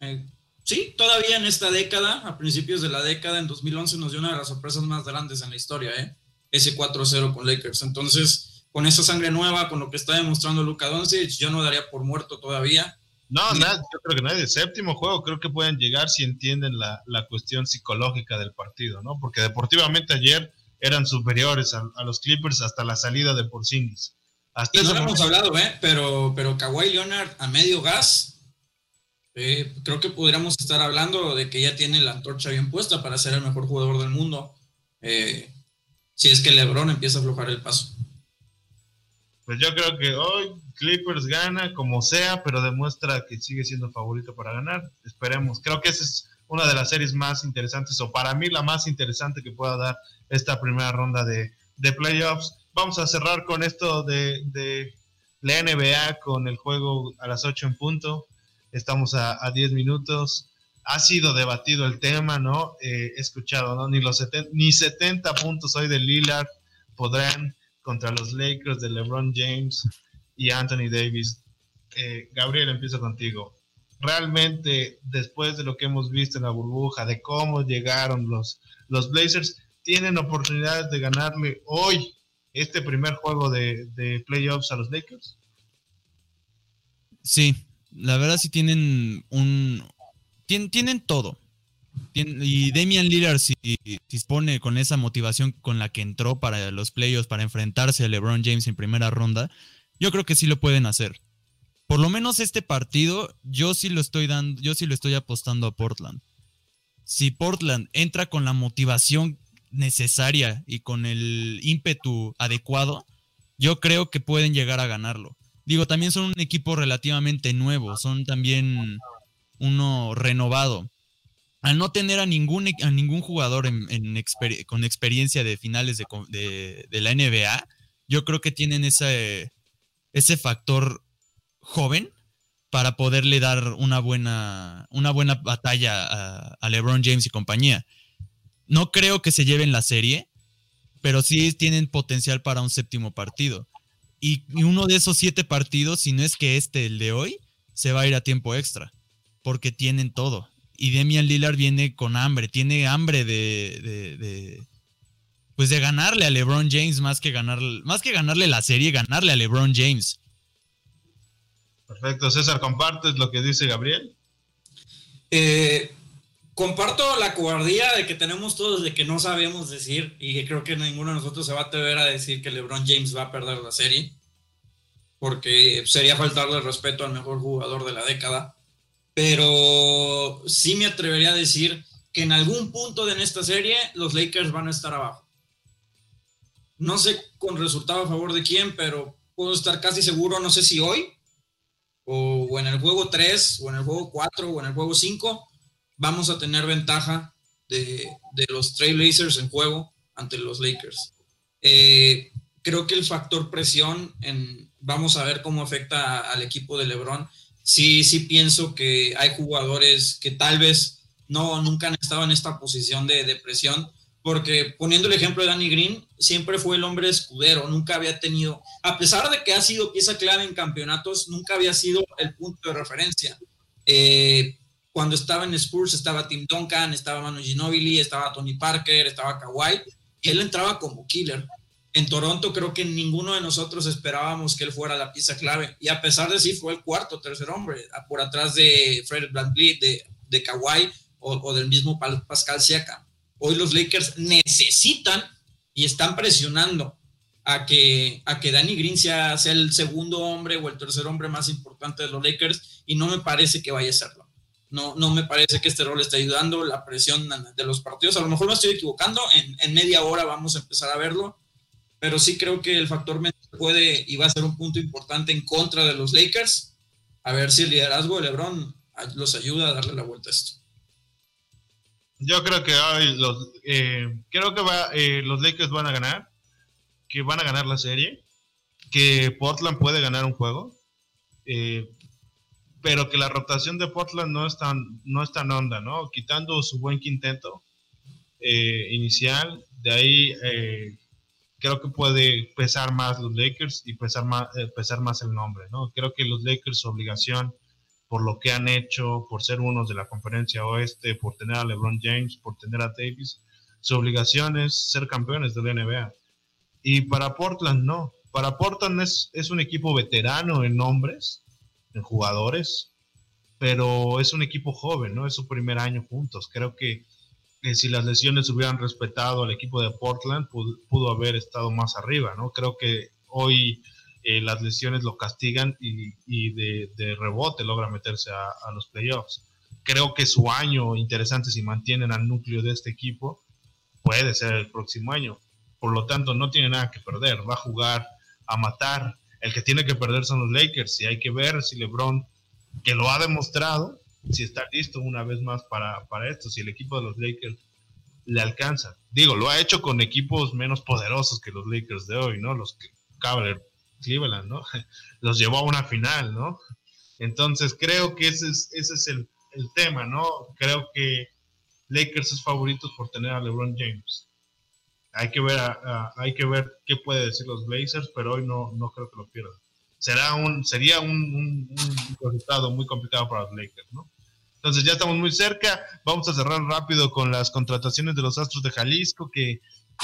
eh, sí, todavía en esta década, a principios de la década, en 2011 nos dio una de las sorpresas más grandes en la historia, ¿eh? Ese 4-0 con Lakers. Entonces, con esa sangre nueva, con lo que está demostrando Luka Doncic, yo no daría por muerto todavía. No, nada, yo creo que nadie. Séptimo juego, creo que pueden llegar si entienden la, la cuestión psicológica del partido, ¿no? Porque deportivamente ayer eran superiores a, a los Clippers hasta la salida de Porzingis. Hasta Y no ese lo hemos hablado, ¿eh? Pero, pero Kawhi Leonard a medio gas, eh, creo que podríamos estar hablando de que ya tiene la antorcha bien puesta para ser el mejor jugador del mundo. eh, si es que LeBron empieza a aflojar el paso. Pues yo creo que hoy Clippers gana como sea, pero demuestra que sigue siendo favorito para ganar. Esperemos. Creo que esa es una de las series más interesantes, o para mí la más interesante que pueda dar esta primera ronda de, de playoffs. Vamos a cerrar con esto de, de la NBA, con el juego a las 8 en punto. Estamos a, a 10 minutos. Ha sido debatido el tema, ¿no? Eh, he escuchado, ¿no? Ni, los 70, ni 70 puntos hoy de Lillard podrán contra los Lakers de LeBron James y Anthony Davis. Eh, Gabriel, empiezo contigo. Realmente, después de lo que hemos visto en la burbuja, de cómo llegaron los, los Blazers, tienen oportunidades de ganarle hoy este primer juego de, de playoffs a los Lakers. Sí, la verdad sí tienen un... tien- tienen todo. Y Damian Lillard si dispone con esa motivación con la que entró para los playoffs, para enfrentarse a LeBron James en primera ronda, yo creo que sí lo pueden hacer. Por lo menos este partido, yo sí lo estoy dando, yo sí lo estoy apostando a Portland. Si Portland entra con la motivación necesaria y con el ímpetu adecuado, yo creo que pueden llegar a ganarlo. Digo, también son un equipo relativamente nuevo, son también uno renovado. Al no tener a ningún, a ningún jugador con experiencia de finales de, de, la NBA, yo creo que tienen ese, ese factor joven para poderle dar una buena, una buena batalla a, LeBron James y compañía. No creo que se lleven la serie, pero sí tienen potencial para un séptimo partido. Y, uno de esos siete partidos, si no es que este, el de hoy, se va a ir a tiempo extra, porque tienen todo. Y Demian Lillard viene con hambre, tiene hambre de, de, pues de ganarle a LeBron James más que ganar, más que ganarle la serie, ganarle a LeBron James. Perfecto, César, ¿compartes lo que dice Gabriel? Eh, comparto la cobardía de que tenemos todos de que no sabemos decir y que creo que ninguno de nosotros se va a atrever a decir que LeBron James va a perder la serie porque sería faltarle respeto al mejor jugador de la década. Pero sí me atrevería a decir que en algún punto de esta serie los Lakers van a estar abajo. No sé con resultado a favor de quién pero puedo estar casi seguro no sé si hoy o, en el juego 3 o en el juego 4 o en el juego 5 vamos a tener ventaja de, los Trailblazers en juego ante los Lakers. Eh, creo que el factor presión, vamos a ver cómo afecta al equipo de LeBron. Sí, sí pienso que hay jugadores que tal vez no, nunca han estado en esta posición de, de presión, porque poniendo el ejemplo de Danny Green, siempre fue el hombre escudero, nunca había tenido, a pesar de que ha sido pieza clave en campeonatos, nunca había sido el punto de referencia. Eh, cuando estaba en Spurs estaba Tim Duncan, estaba Manu Ginobili, estaba Tony Parker, estaba Kawhi, él entraba como killer. En Toronto creo que ninguno de nosotros esperábamos que él fuera la pieza clave, y a pesar de sí fue el cuarto, tercer hombre, por atrás de Fred VanVleet, de, de Kawhi o, del mismo Pascal Siakam. Hoy los Lakers necesitan y están presionando a que, a que Danny Green sea, el segundo hombre o el tercer hombre más importante de los Lakers, y no me parece que vaya a serlo. No, no me parece que este rol esté ayudando, la presión de los partidos. A lo mejor me estoy equivocando, en, media hora vamos a empezar a verlo, pero sí creo que el factor mental puede y va a ser un punto importante en contra de los Lakers. A ver si el liderazgo de LeBron los ayuda a darle la vuelta a esto. Yo creo que hoy los, eh, creo que va, eh, los Lakers van a ganar, que van a ganar la serie, que Portland puede ganar un juego. Eh, pero que la rotación de Portland no es tan, no es tan honda, ¿no? Quitando su buen quinteto eh, inicial, de ahí eh, creo que puede pesar más los Lakers y pesar más, eh, pesar más el nombre, ¿no? Creo que los Lakers, su obligación, por lo que han hecho, por ser unos de la conferencia oeste, por tener a LeBron James, por tener a Davis, su obligación es ser campeones de la NBA. Y para Portland no. Para Portland es, es un equipo veterano en nombres, en jugadores, pero es un equipo joven, ¿no? Es su primer año juntos. Creo que, si las lesiones hubieran respetado al equipo de Portland, pudo, haber estado más arriba, ¿no? Creo que hoy eh, las lesiones lo castigan y, de, rebote logra meterse a, los playoffs. Creo que su año interesante, si mantienen al núcleo de este equipo, puede ser el próximo año. Por lo tanto, no tiene nada que perder. Va a jugar a matar el que tiene que perder son los Lakers y hay que ver si LeBron, que lo ha demostrado, si está listo una vez más para, esto, si el equipo de los Lakers le alcanza. Digo, lo ha hecho con equipos menos poderosos que los Lakers de hoy, ¿no? Los que Cleveland, ¿no? Los llevó a una final, ¿no? Entonces creo que ese es, ese es el, el tema, ¿no? Creo que Lakers es favorito por tener a LeBron James. Hay que ver, hay que ver qué puede decir los Blazers, pero hoy no, no creo que lo pierdan. Será un, sería un, resultado muy complicado para los Lakers, ¿no? Entonces ya estamos muy cerca. Vamos a cerrar rápido con las contrataciones de los Astros de Jalisco, que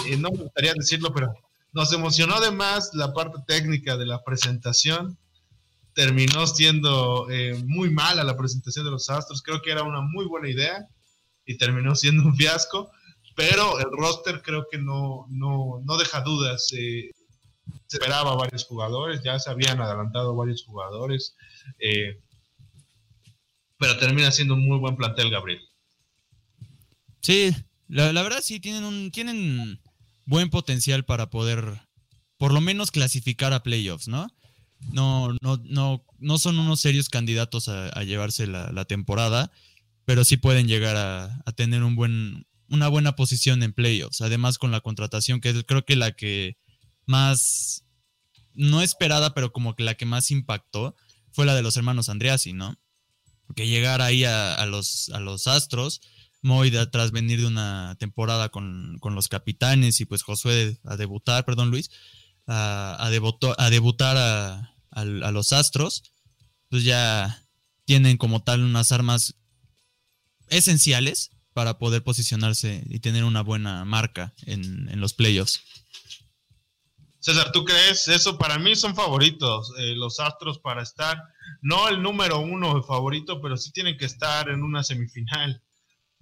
eh, no me gustaría decirlo, pero nos emocionó además la parte técnica de la presentación. Terminó siendo eh, muy mala la presentación de los Astros. Creo que era una muy buena idea y terminó siendo un fiasco pero el roster creo que no, no, no deja dudas. Eh, se esperaba varios jugadores, ya se habían adelantado varios jugadores, eh, pero termina siendo un muy buen plantel, Gabriel. Sí, la, verdad sí, tienen, un, tienen buen potencial para poder, por lo menos clasificar a playoffs, ¿no? No, no, no, no son unos serios candidatos a, llevarse la, temporada, pero sí pueden llegar a, tener un buen, una buena posición en playoffs. Además, con la contratación, que creo que la que más, no esperada, pero como que la que más impactó, fue la de los hermanos Andreassi, ¿no? Que llegar ahí a, a los, a los Astros, Moy tras venir de una temporada con, con, los capitanes y pues Josué a debutar, perdón Luis, a, a, debuto, a debutar a, a, los Astros, pues ya tienen como tal unas armas esenciales para poder posicionarse y tener una buena marca en, en los playoffs. César, ¿tú crees eso? Para mí son favoritos eh, los Astros para estar, no el número uno favorito, pero sí tienen que estar en una semifinal.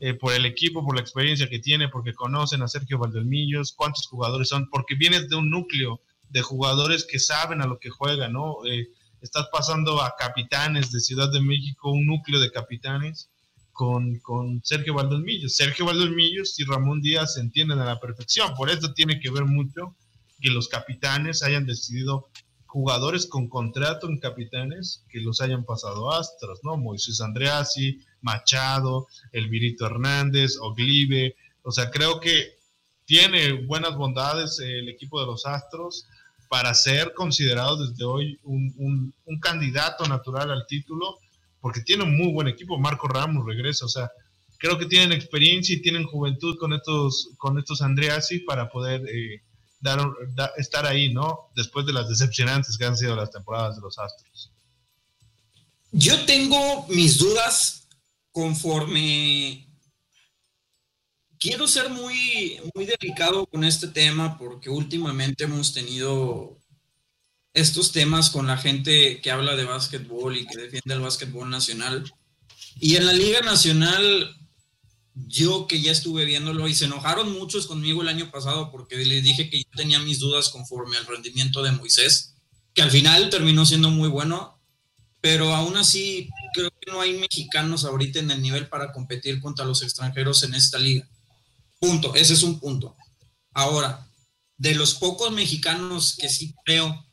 Eh, por el equipo, por la experiencia que tiene, porque conocen a Sergio Valdelmillos, cuántos jugadores son, porque vienes de un núcleo de jugadores que saben a lo que juegan, ¿no? Eh, estás pasando a capitanes de Ciudad de México, un núcleo de capitanes con, con Sergio Valdelmillos. Sergio Valdelmillos y Ramón Díaz se entienden a la perfección, por eso tiene que ver mucho que los capitanes hayan decidido jugadores con contrato en capitanes que los hayan pasado astros, ¿no? Moisés Andreassi, Machado, Elvirito Hernández, Oglive. O sea, creo que tiene buenas bondades el equipo de los Astros para ser considerado desde hoy un, un, candidato natural al título, porque tiene un muy buen equipo. Marco Ramos regresa, o sea, creo que tienen experiencia y tienen juventud con estos, con estos Andreassi para poder eh, dar, da, estar ahí, ¿no? Después de las decepcionantes que han sido las temporadas de los Astros. Yo tengo mis dudas conforme quiero ser muy, muy delicado con este tema porque últimamente hemos tenido estos temas con la gente que habla de básquetbol y que defiende el básquetbol nacional. Y en la Liga Nacional yo que ya estuve viéndolo y se enojaron muchos conmigo el año pasado porque les dije que yo tenía mis dudas conforme al rendimiento de Moisés, que al final terminó siendo muy bueno, pero aún así creo que no hay mexicanos ahorita en el nivel para competir contra los extranjeros en esta liga. Punto, ese es un punto. Ahora, de los pocos mexicanos que sí creo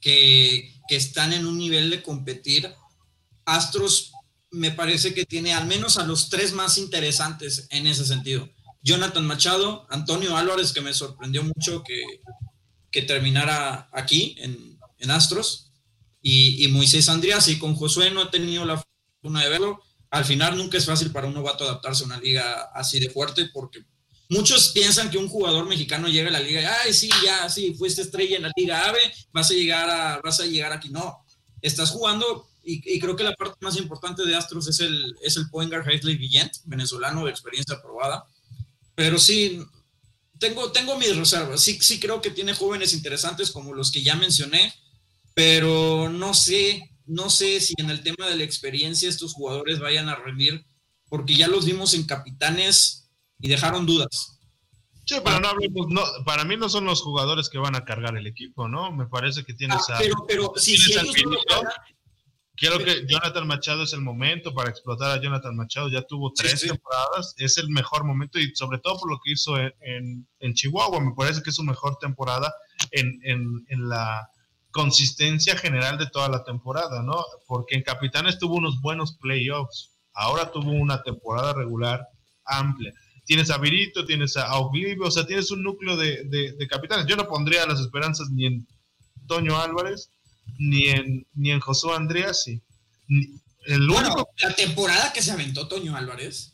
que, que están en un nivel de competir, Astros me parece que tiene al menos a los tres más interesantes en ese sentido. Jonathan Machado, Antonio Álvarez, que me sorprendió mucho que, que terminara aquí en, en Astros, y, y, Moisés Andrías, y con Josué no he tenido la fortuna de verlo. Al final nunca es fácil para un novato adaptarse a una liga así de fuerte, porque muchos piensan que un jugador mexicano llega a la liga y, ay, sí, ya, sí, fuiste estrella en la liga AVE, vas a llegar, a, vas a llegar aquí. No, estás jugando y, y, creo que la parte más importante de Astros es el, es el point Heisley Guillent, venezolano de experiencia probada. Pero sí, tengo, tengo mis reservas. Sí, sí creo que tiene jóvenes interesantes como los que ya mencioné, pero no sé, no sé si en el tema de la experiencia estos jugadores vayan a rendir, porque ya los vimos en capitanes y dejaron dudas. Sí, pero no hablemos, no, para mí no son los jugadores que van a cargar el equipo, ¿no? Me parece que tienes ah, pero, pero si, si ellos no Quiero que Jonathan Machado es el momento para explotar a Jonathan Machado. Ya tuvo tres sí, sí. temporadas, es el mejor momento y sobre todo por lo que hizo en, en, en Chihuahua. Me parece que es su mejor temporada en, en, la consistencia general de toda la temporada, ¿no? Porque en Capitanes tuvo unos buenos playoffs. Ahora tuvo una temporada regular amplia. Tienes a Virito, tienes a Oblivio, o sea, tienes un núcleo de, de, de capitanes. Yo no pondría las esperanzas ni en Toño Álvarez ni en, ni en Josué sí. El bueno, la temporada que se aventó Toño Álvarez.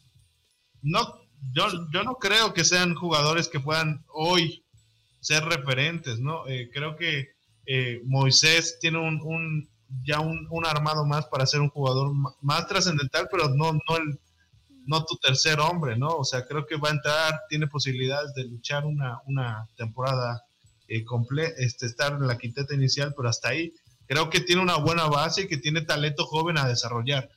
No, yo, yo no creo que sean jugadores que puedan hoy ser referentes, ¿no? Eh, creo que eh, Moisés tiene un, ya un, armado más para ser un jugador más trascendental, pero no, no, el, no tu tercer hombre, ¿no? O sea, creo que va a entrar, tiene posibilidades de luchar una, una temporada eh, comple este, estar en la quinteta inicial, pero hasta ahí creo que tiene una buena base y que tiene talento joven a desarrollar.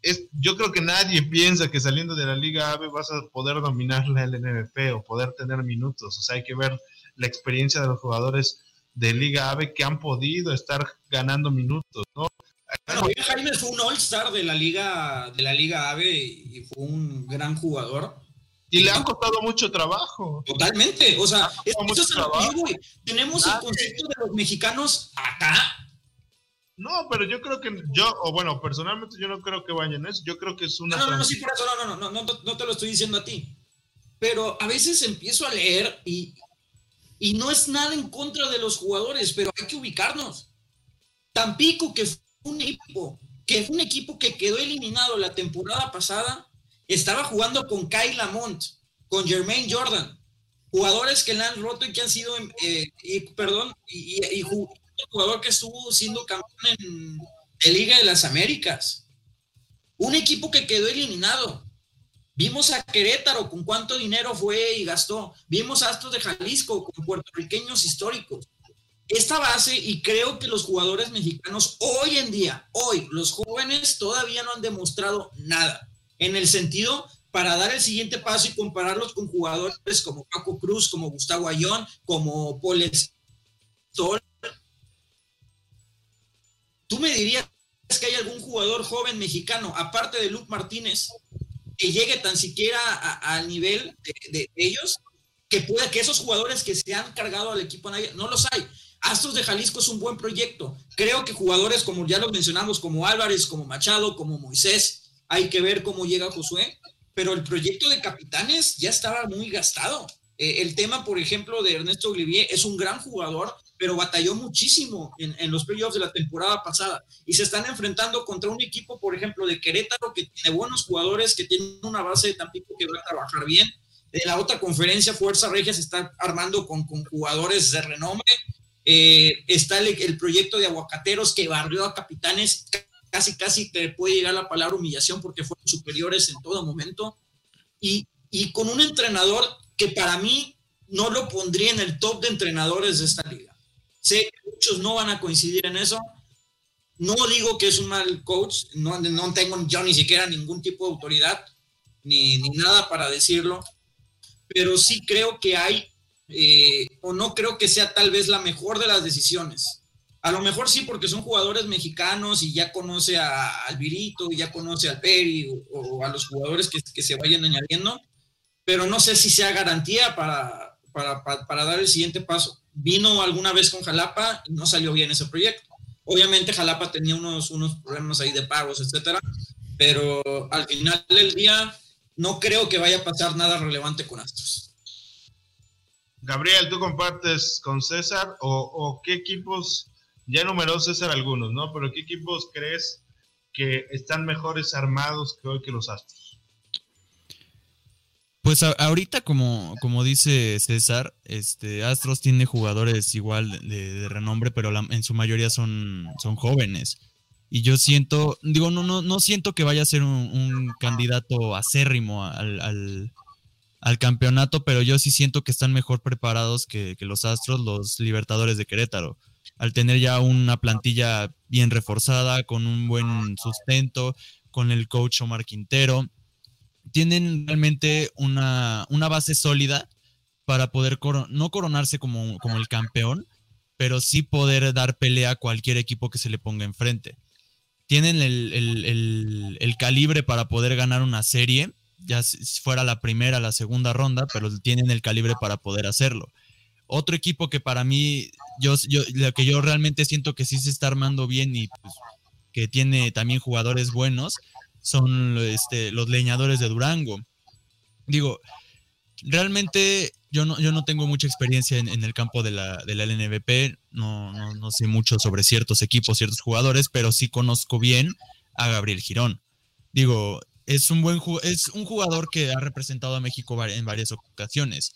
Es, yo creo que nadie piensa que saliendo de la Liga AVE vas a poder dominar la LNVP o poder tener minutos. O sea, hay que ver la experiencia de los jugadores de Liga AVE que han podido estar ganando minutos, ¿no? Bueno, Jaime fue un All-Star de la Liga de la Liga AVE y fue un gran jugador Y le han costado mucho trabajo. Totalmente. O sea, es, eso es. Tenemos el concepto de los mexicanos acá. No, pero yo creo que yo, o bueno, personalmente yo no creo que vayan eso. Yo creo que es una. No, no, no, sí, por eso, no, no, no, no, no te lo estoy diciendo a ti. Pero a veces empiezo a leer y, y no es nada en contra de los jugadores, pero hay que ubicarnos. Tampico, que fue un equipo, que fue un equipo que quedó eliminado la temporada pasada, estaba jugando con Kyle Lamont, con Jermaine Jordan, jugadores que le han roto y que han sido, eh, y, perdón, y, jugador que estuvo siendo campeón en, la Liga de las Américas. Un equipo que quedó eliminado. Vimos a Querétaro con cuánto dinero fue y gastó. Vimos a Astros de Jalisco con puertorriqueños históricos. Esta base, y creo que los jugadores mexicanos hoy en día, hoy, los jóvenes todavía no han demostrado nada en el sentido para dar el siguiente paso y compararlos con jugadores como Paco Cruz, como Gustavo Ayón, como Paul Stoll. ¿Tú me dirías que hay algún jugador joven mexicano, aparte de Luke Martínez, que llegue tan siquiera al nivel de, ellos? Que pueda, que esos jugadores que se han cargado al equipo, no los hay. Astros de Jalisco es un buen proyecto. Creo que jugadores como ya los mencionamos, como Álvarez, como Machado, como Moisés, hay que ver cómo llega Josué, pero el proyecto de capitanes ya estaba muy gastado. Eh, el tema, por ejemplo, de Ernesto Olivier es un gran jugador, pero batalló muchísimo en, los playoffs de la temporada pasada y se están enfrentando contra un equipo, por ejemplo, de Querétaro que tiene buenos jugadores, que tiene una base de Tampico que va a trabajar bien. De la otra conferencia, Fuerza Regia se está armando con, jugadores de renombre. Eh, está el, el, proyecto de Aguacateros que barrió a capitanes casi, casi te puede llegar la palabra humillación porque fueron superiores en todo momento. Y, y con un entrenador que para mí no lo pondría en el top de entrenadores de esta liga. Sé que muchos no van a coincidir en eso. No digo que es un mal coach, no, no tengo yo ni siquiera ningún tipo de autoridad, ni, ni nada para decirlo, pero sí creo que hay, eh, o no creo que sea tal vez la mejor de las decisiones. A lo mejor sí, porque son jugadores mexicanos y ya conoce a Alvirito, ya conoce al Peri o, a los jugadores que, se vayan añadiendo, pero no sé si sea garantía para, para, dar el siguiente paso. Vino alguna vez con Jalapa y no salió bien ese proyecto. Obviamente Jalapa tenía unos, unos problemas ahí de pagos, etcétera, pero al final del día no creo que vaya a pasar nada relevante con Astros. Gabriel, ¿tú compartes con César o, o qué equipos ya numerosos César algunos, ¿no? Pero ¿qué equipos crees que están mejores armados que hoy que los Astros? Pues ahorita, como, como dice César, este Astros tiene jugadores igual de, renombre, pero en su mayoría son, son jóvenes. Y yo siento, digo, no, no, no siento que vaya a ser un, candidato acérrimo al, al, campeonato, pero yo sí siento que están mejor preparados que, que los Astros, los Libertadores de Querétaro al tener ya una plantilla bien reforzada, con un buen sustento, con el coach Omar Quintero, tienen realmente una, base sólida para poder no coronarse como, como el campeón, pero sí poder dar pelea a cualquier equipo que se le ponga enfrente. Tienen el, el calibre para poder ganar una serie, ya si fuera la primera, la segunda ronda, pero tienen el calibre para poder hacerlo. Otro equipo que para mí, yo, yo, lo que yo realmente siento que sí se está armando bien y pues, que tiene también jugadores buenos, son este, los leñadores de Durango. Digo, realmente yo no, yo no tengo mucha experiencia en, el campo de la, de LNVP, no, no, no, sé mucho sobre ciertos equipos, ciertos jugadores, pero sí conozco bien a Gabriel Girón. Digo, es un buen es un jugador que ha representado a México en varias ocasiones.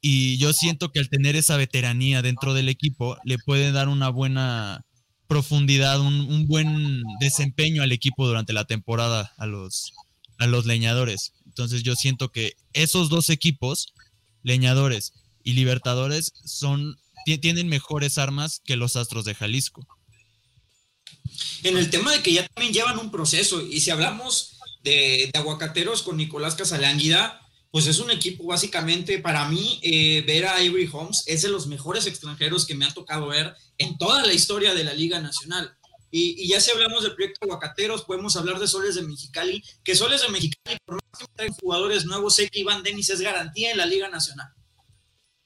Y yo siento que al tener esa veteranía dentro del equipo, le puede dar una buena profundidad, un, buen desempeño al equipo durante la temporada a los, a los leñadores. Entonces yo siento que esos dos equipos, leñadores y libertadores, son, tienen mejores armas que los Astros de Jalisco. En el tema de que ya también llevan un proceso, y si hablamos de, de aguacateros con Nicolás Casalánguida, pues es un equipo básicamente, para mí, eh, ver a Avery Holmes es de los mejores extranjeros que me ha tocado ver en toda la historia de la Liga Nacional. Y, ya si hablamos del proyecto Aguacateros, podemos hablar de Soles de Mexicali, que Soles de Mexicali, por más que traigan jugadores nuevos, sé que Iván Denis es garantía en la Liga Nacional.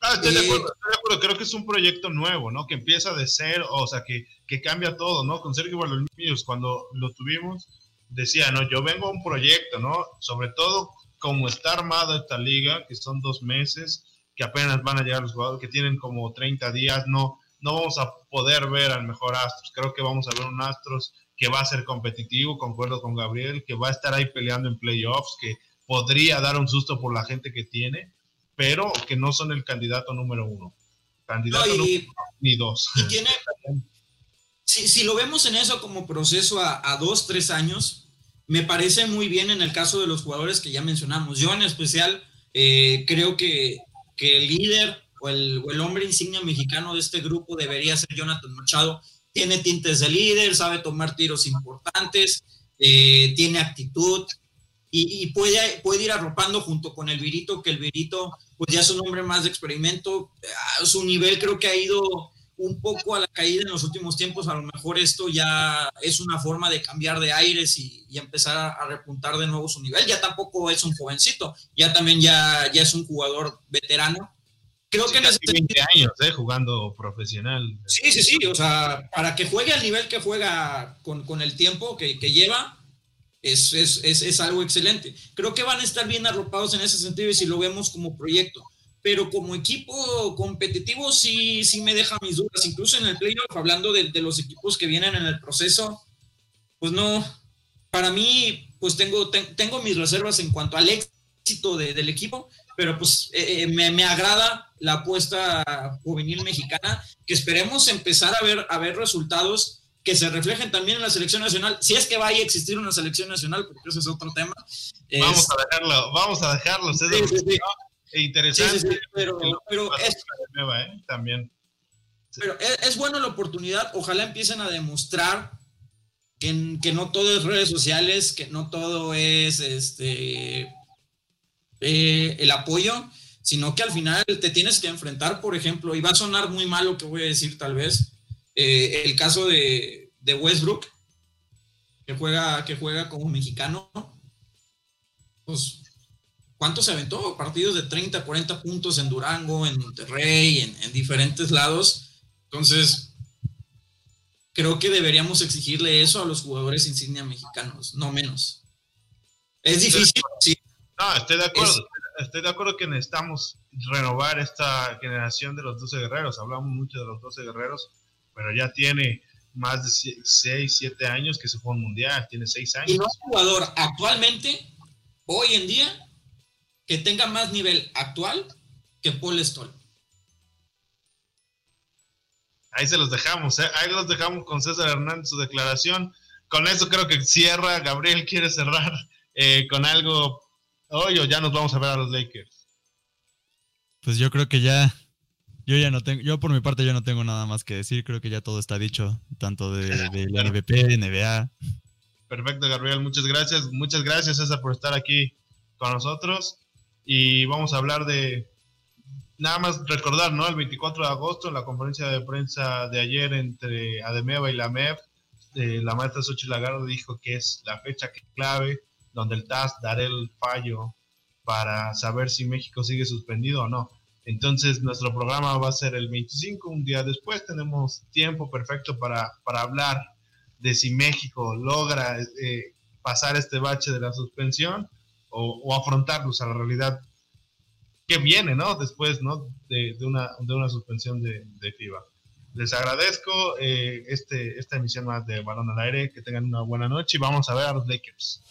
Ah, estoy, de acuerdo, estoy de acuerdo, creo que es un proyecto nuevo, ¿no? Que empieza de cero, o sea, que, que cambia todo, ¿no? Con Sergio Valdomillos, cuando lo tuvimos, decía, no, yo vengo a un proyecto, ¿no? Sobre todo como está armada esta liga, que son dos meses, que apenas van a llegar los jugadores, que tienen como 30 días, no, no vamos a poder ver al mejor Astros. Creo que vamos a ver un Astros que va a ser competitivo, concuerdo con Gabriel, que va a estar ahí peleando en playoffs, que podría dar un susto por la gente que tiene, pero que no son el candidato número uno. Candidato número uno, ni dos. Y tiene, si, si, lo vemos en eso como proceso a, a, dos, tres años, me parece muy bien en el caso de los jugadores que ya mencionamos. Yo en especial eh, creo que, que, el líder o el, o el, hombre insignia mexicano de este grupo debería ser Jonathan Machado. Tiene tintes de líder, sabe tomar tiros importantes, eh, tiene actitud y, y, puede, puede ir arropando junto con el Virito, que el Virito pues ya es un hombre más de experimento. Su nivel creo que ha ido un poco a la caída en los últimos tiempos, a lo mejor esto ya es una forma de cambiar de aires y, y empezar a, a, repuntar de nuevo su nivel. Ya tampoco es un jovencito, ya también ya, ya es un jugador veterano. Creo sí, que casi 20 años eh, jugando profesional. Sí, sí, sí, o sea, para que juegue al nivel que juega con, con el tiempo que, que lleva, es, es, es, es algo excelente. Creo que van a estar bien arropados en ese sentido y si lo vemos como proyecto pero como equipo competitivo sí, sí me deja mis dudas, incluso en el playoff, hablando de, de, los equipos que vienen en el proceso, pues no, para mí, pues tengo, te, tengo mis reservas en cuanto al éxito de, del equipo, pero pues eh, me, me, agrada la apuesta juvenil mexicana, que esperemos empezar a ver, a ver resultados que se reflejen también en la selección nacional, si es que vaya a existir una selección nacional, porque ese es otro tema. Vamos es, a dejarlo, vamos a dejarlo. Sí, sí, sí. E interesante. Sí, sí, sí, pero, pero es, nueva, ¿eh? también. Pero es, es buena la oportunidad. Ojalá empiecen a demostrar que, que, no todo es redes sociales, que no todo es este eh, el apoyo, sino que al final te tienes que enfrentar, por ejemplo, y va a sonar muy mal lo que voy a decir tal vez, eh, el caso de, de Westbrook, que juega, que juega como mexicano, pues ¿cuánto se aventó? Partidos de 30, 40 puntos en Durango, en Monterrey, en, en, diferentes lados. Entonces, creo que deberíamos exigirle eso a los jugadores insignia mexicanos, no menos. Es difícil, sí. No, estoy de acuerdo. Es, estoy de acuerdo que necesitamos renovar esta generación de los 12 guerreros. Hablamos mucho de los 12 guerreros, pero ya tiene más de 6, 7 años que se fue a un mundial, tiene 6 años. Y no es jugador actualmente, hoy en día, que tenga más nivel actual que Paul Stoll. Ahí se los dejamos, ¿eh? ahí los dejamos con César Hernández su declaración. Con eso creo que cierra. Gabriel quiere cerrar eh, con algo hoy o ya nos vamos a ver a los Lakers. Pues yo creo que ya, yo ya no tengo, yo por mi parte ya no tengo nada más que decir. Creo que ya todo está dicho, tanto de, de la NBP, NBA. Perfecto, Gabriel, muchas gracias. Muchas gracias, César, por estar aquí con nosotros y vamos a hablar de nada más recordar, ¿no? El 24 de agosto, en la conferencia de prensa de ayer entre Ademeva y la MEF, eh, la maestra Xochitl Lagarde dijo que es la fecha clave donde el TAS dará el fallo para saber si México sigue suspendido o no. Entonces, nuestro programa va a ser el 25, un día después. Tenemos tiempo perfecto para, para hablar de si México logra eh, pasar este bache de la suspensión o, afrontarlos a la realidad que viene, ¿no? Después, ¿no? De, de, una, de una suspensión de, de FIBA. Les agradezco eh, este, esta emisión más de Balón al Aire, que tengan una buena noche y vamos a ver a los Lakers.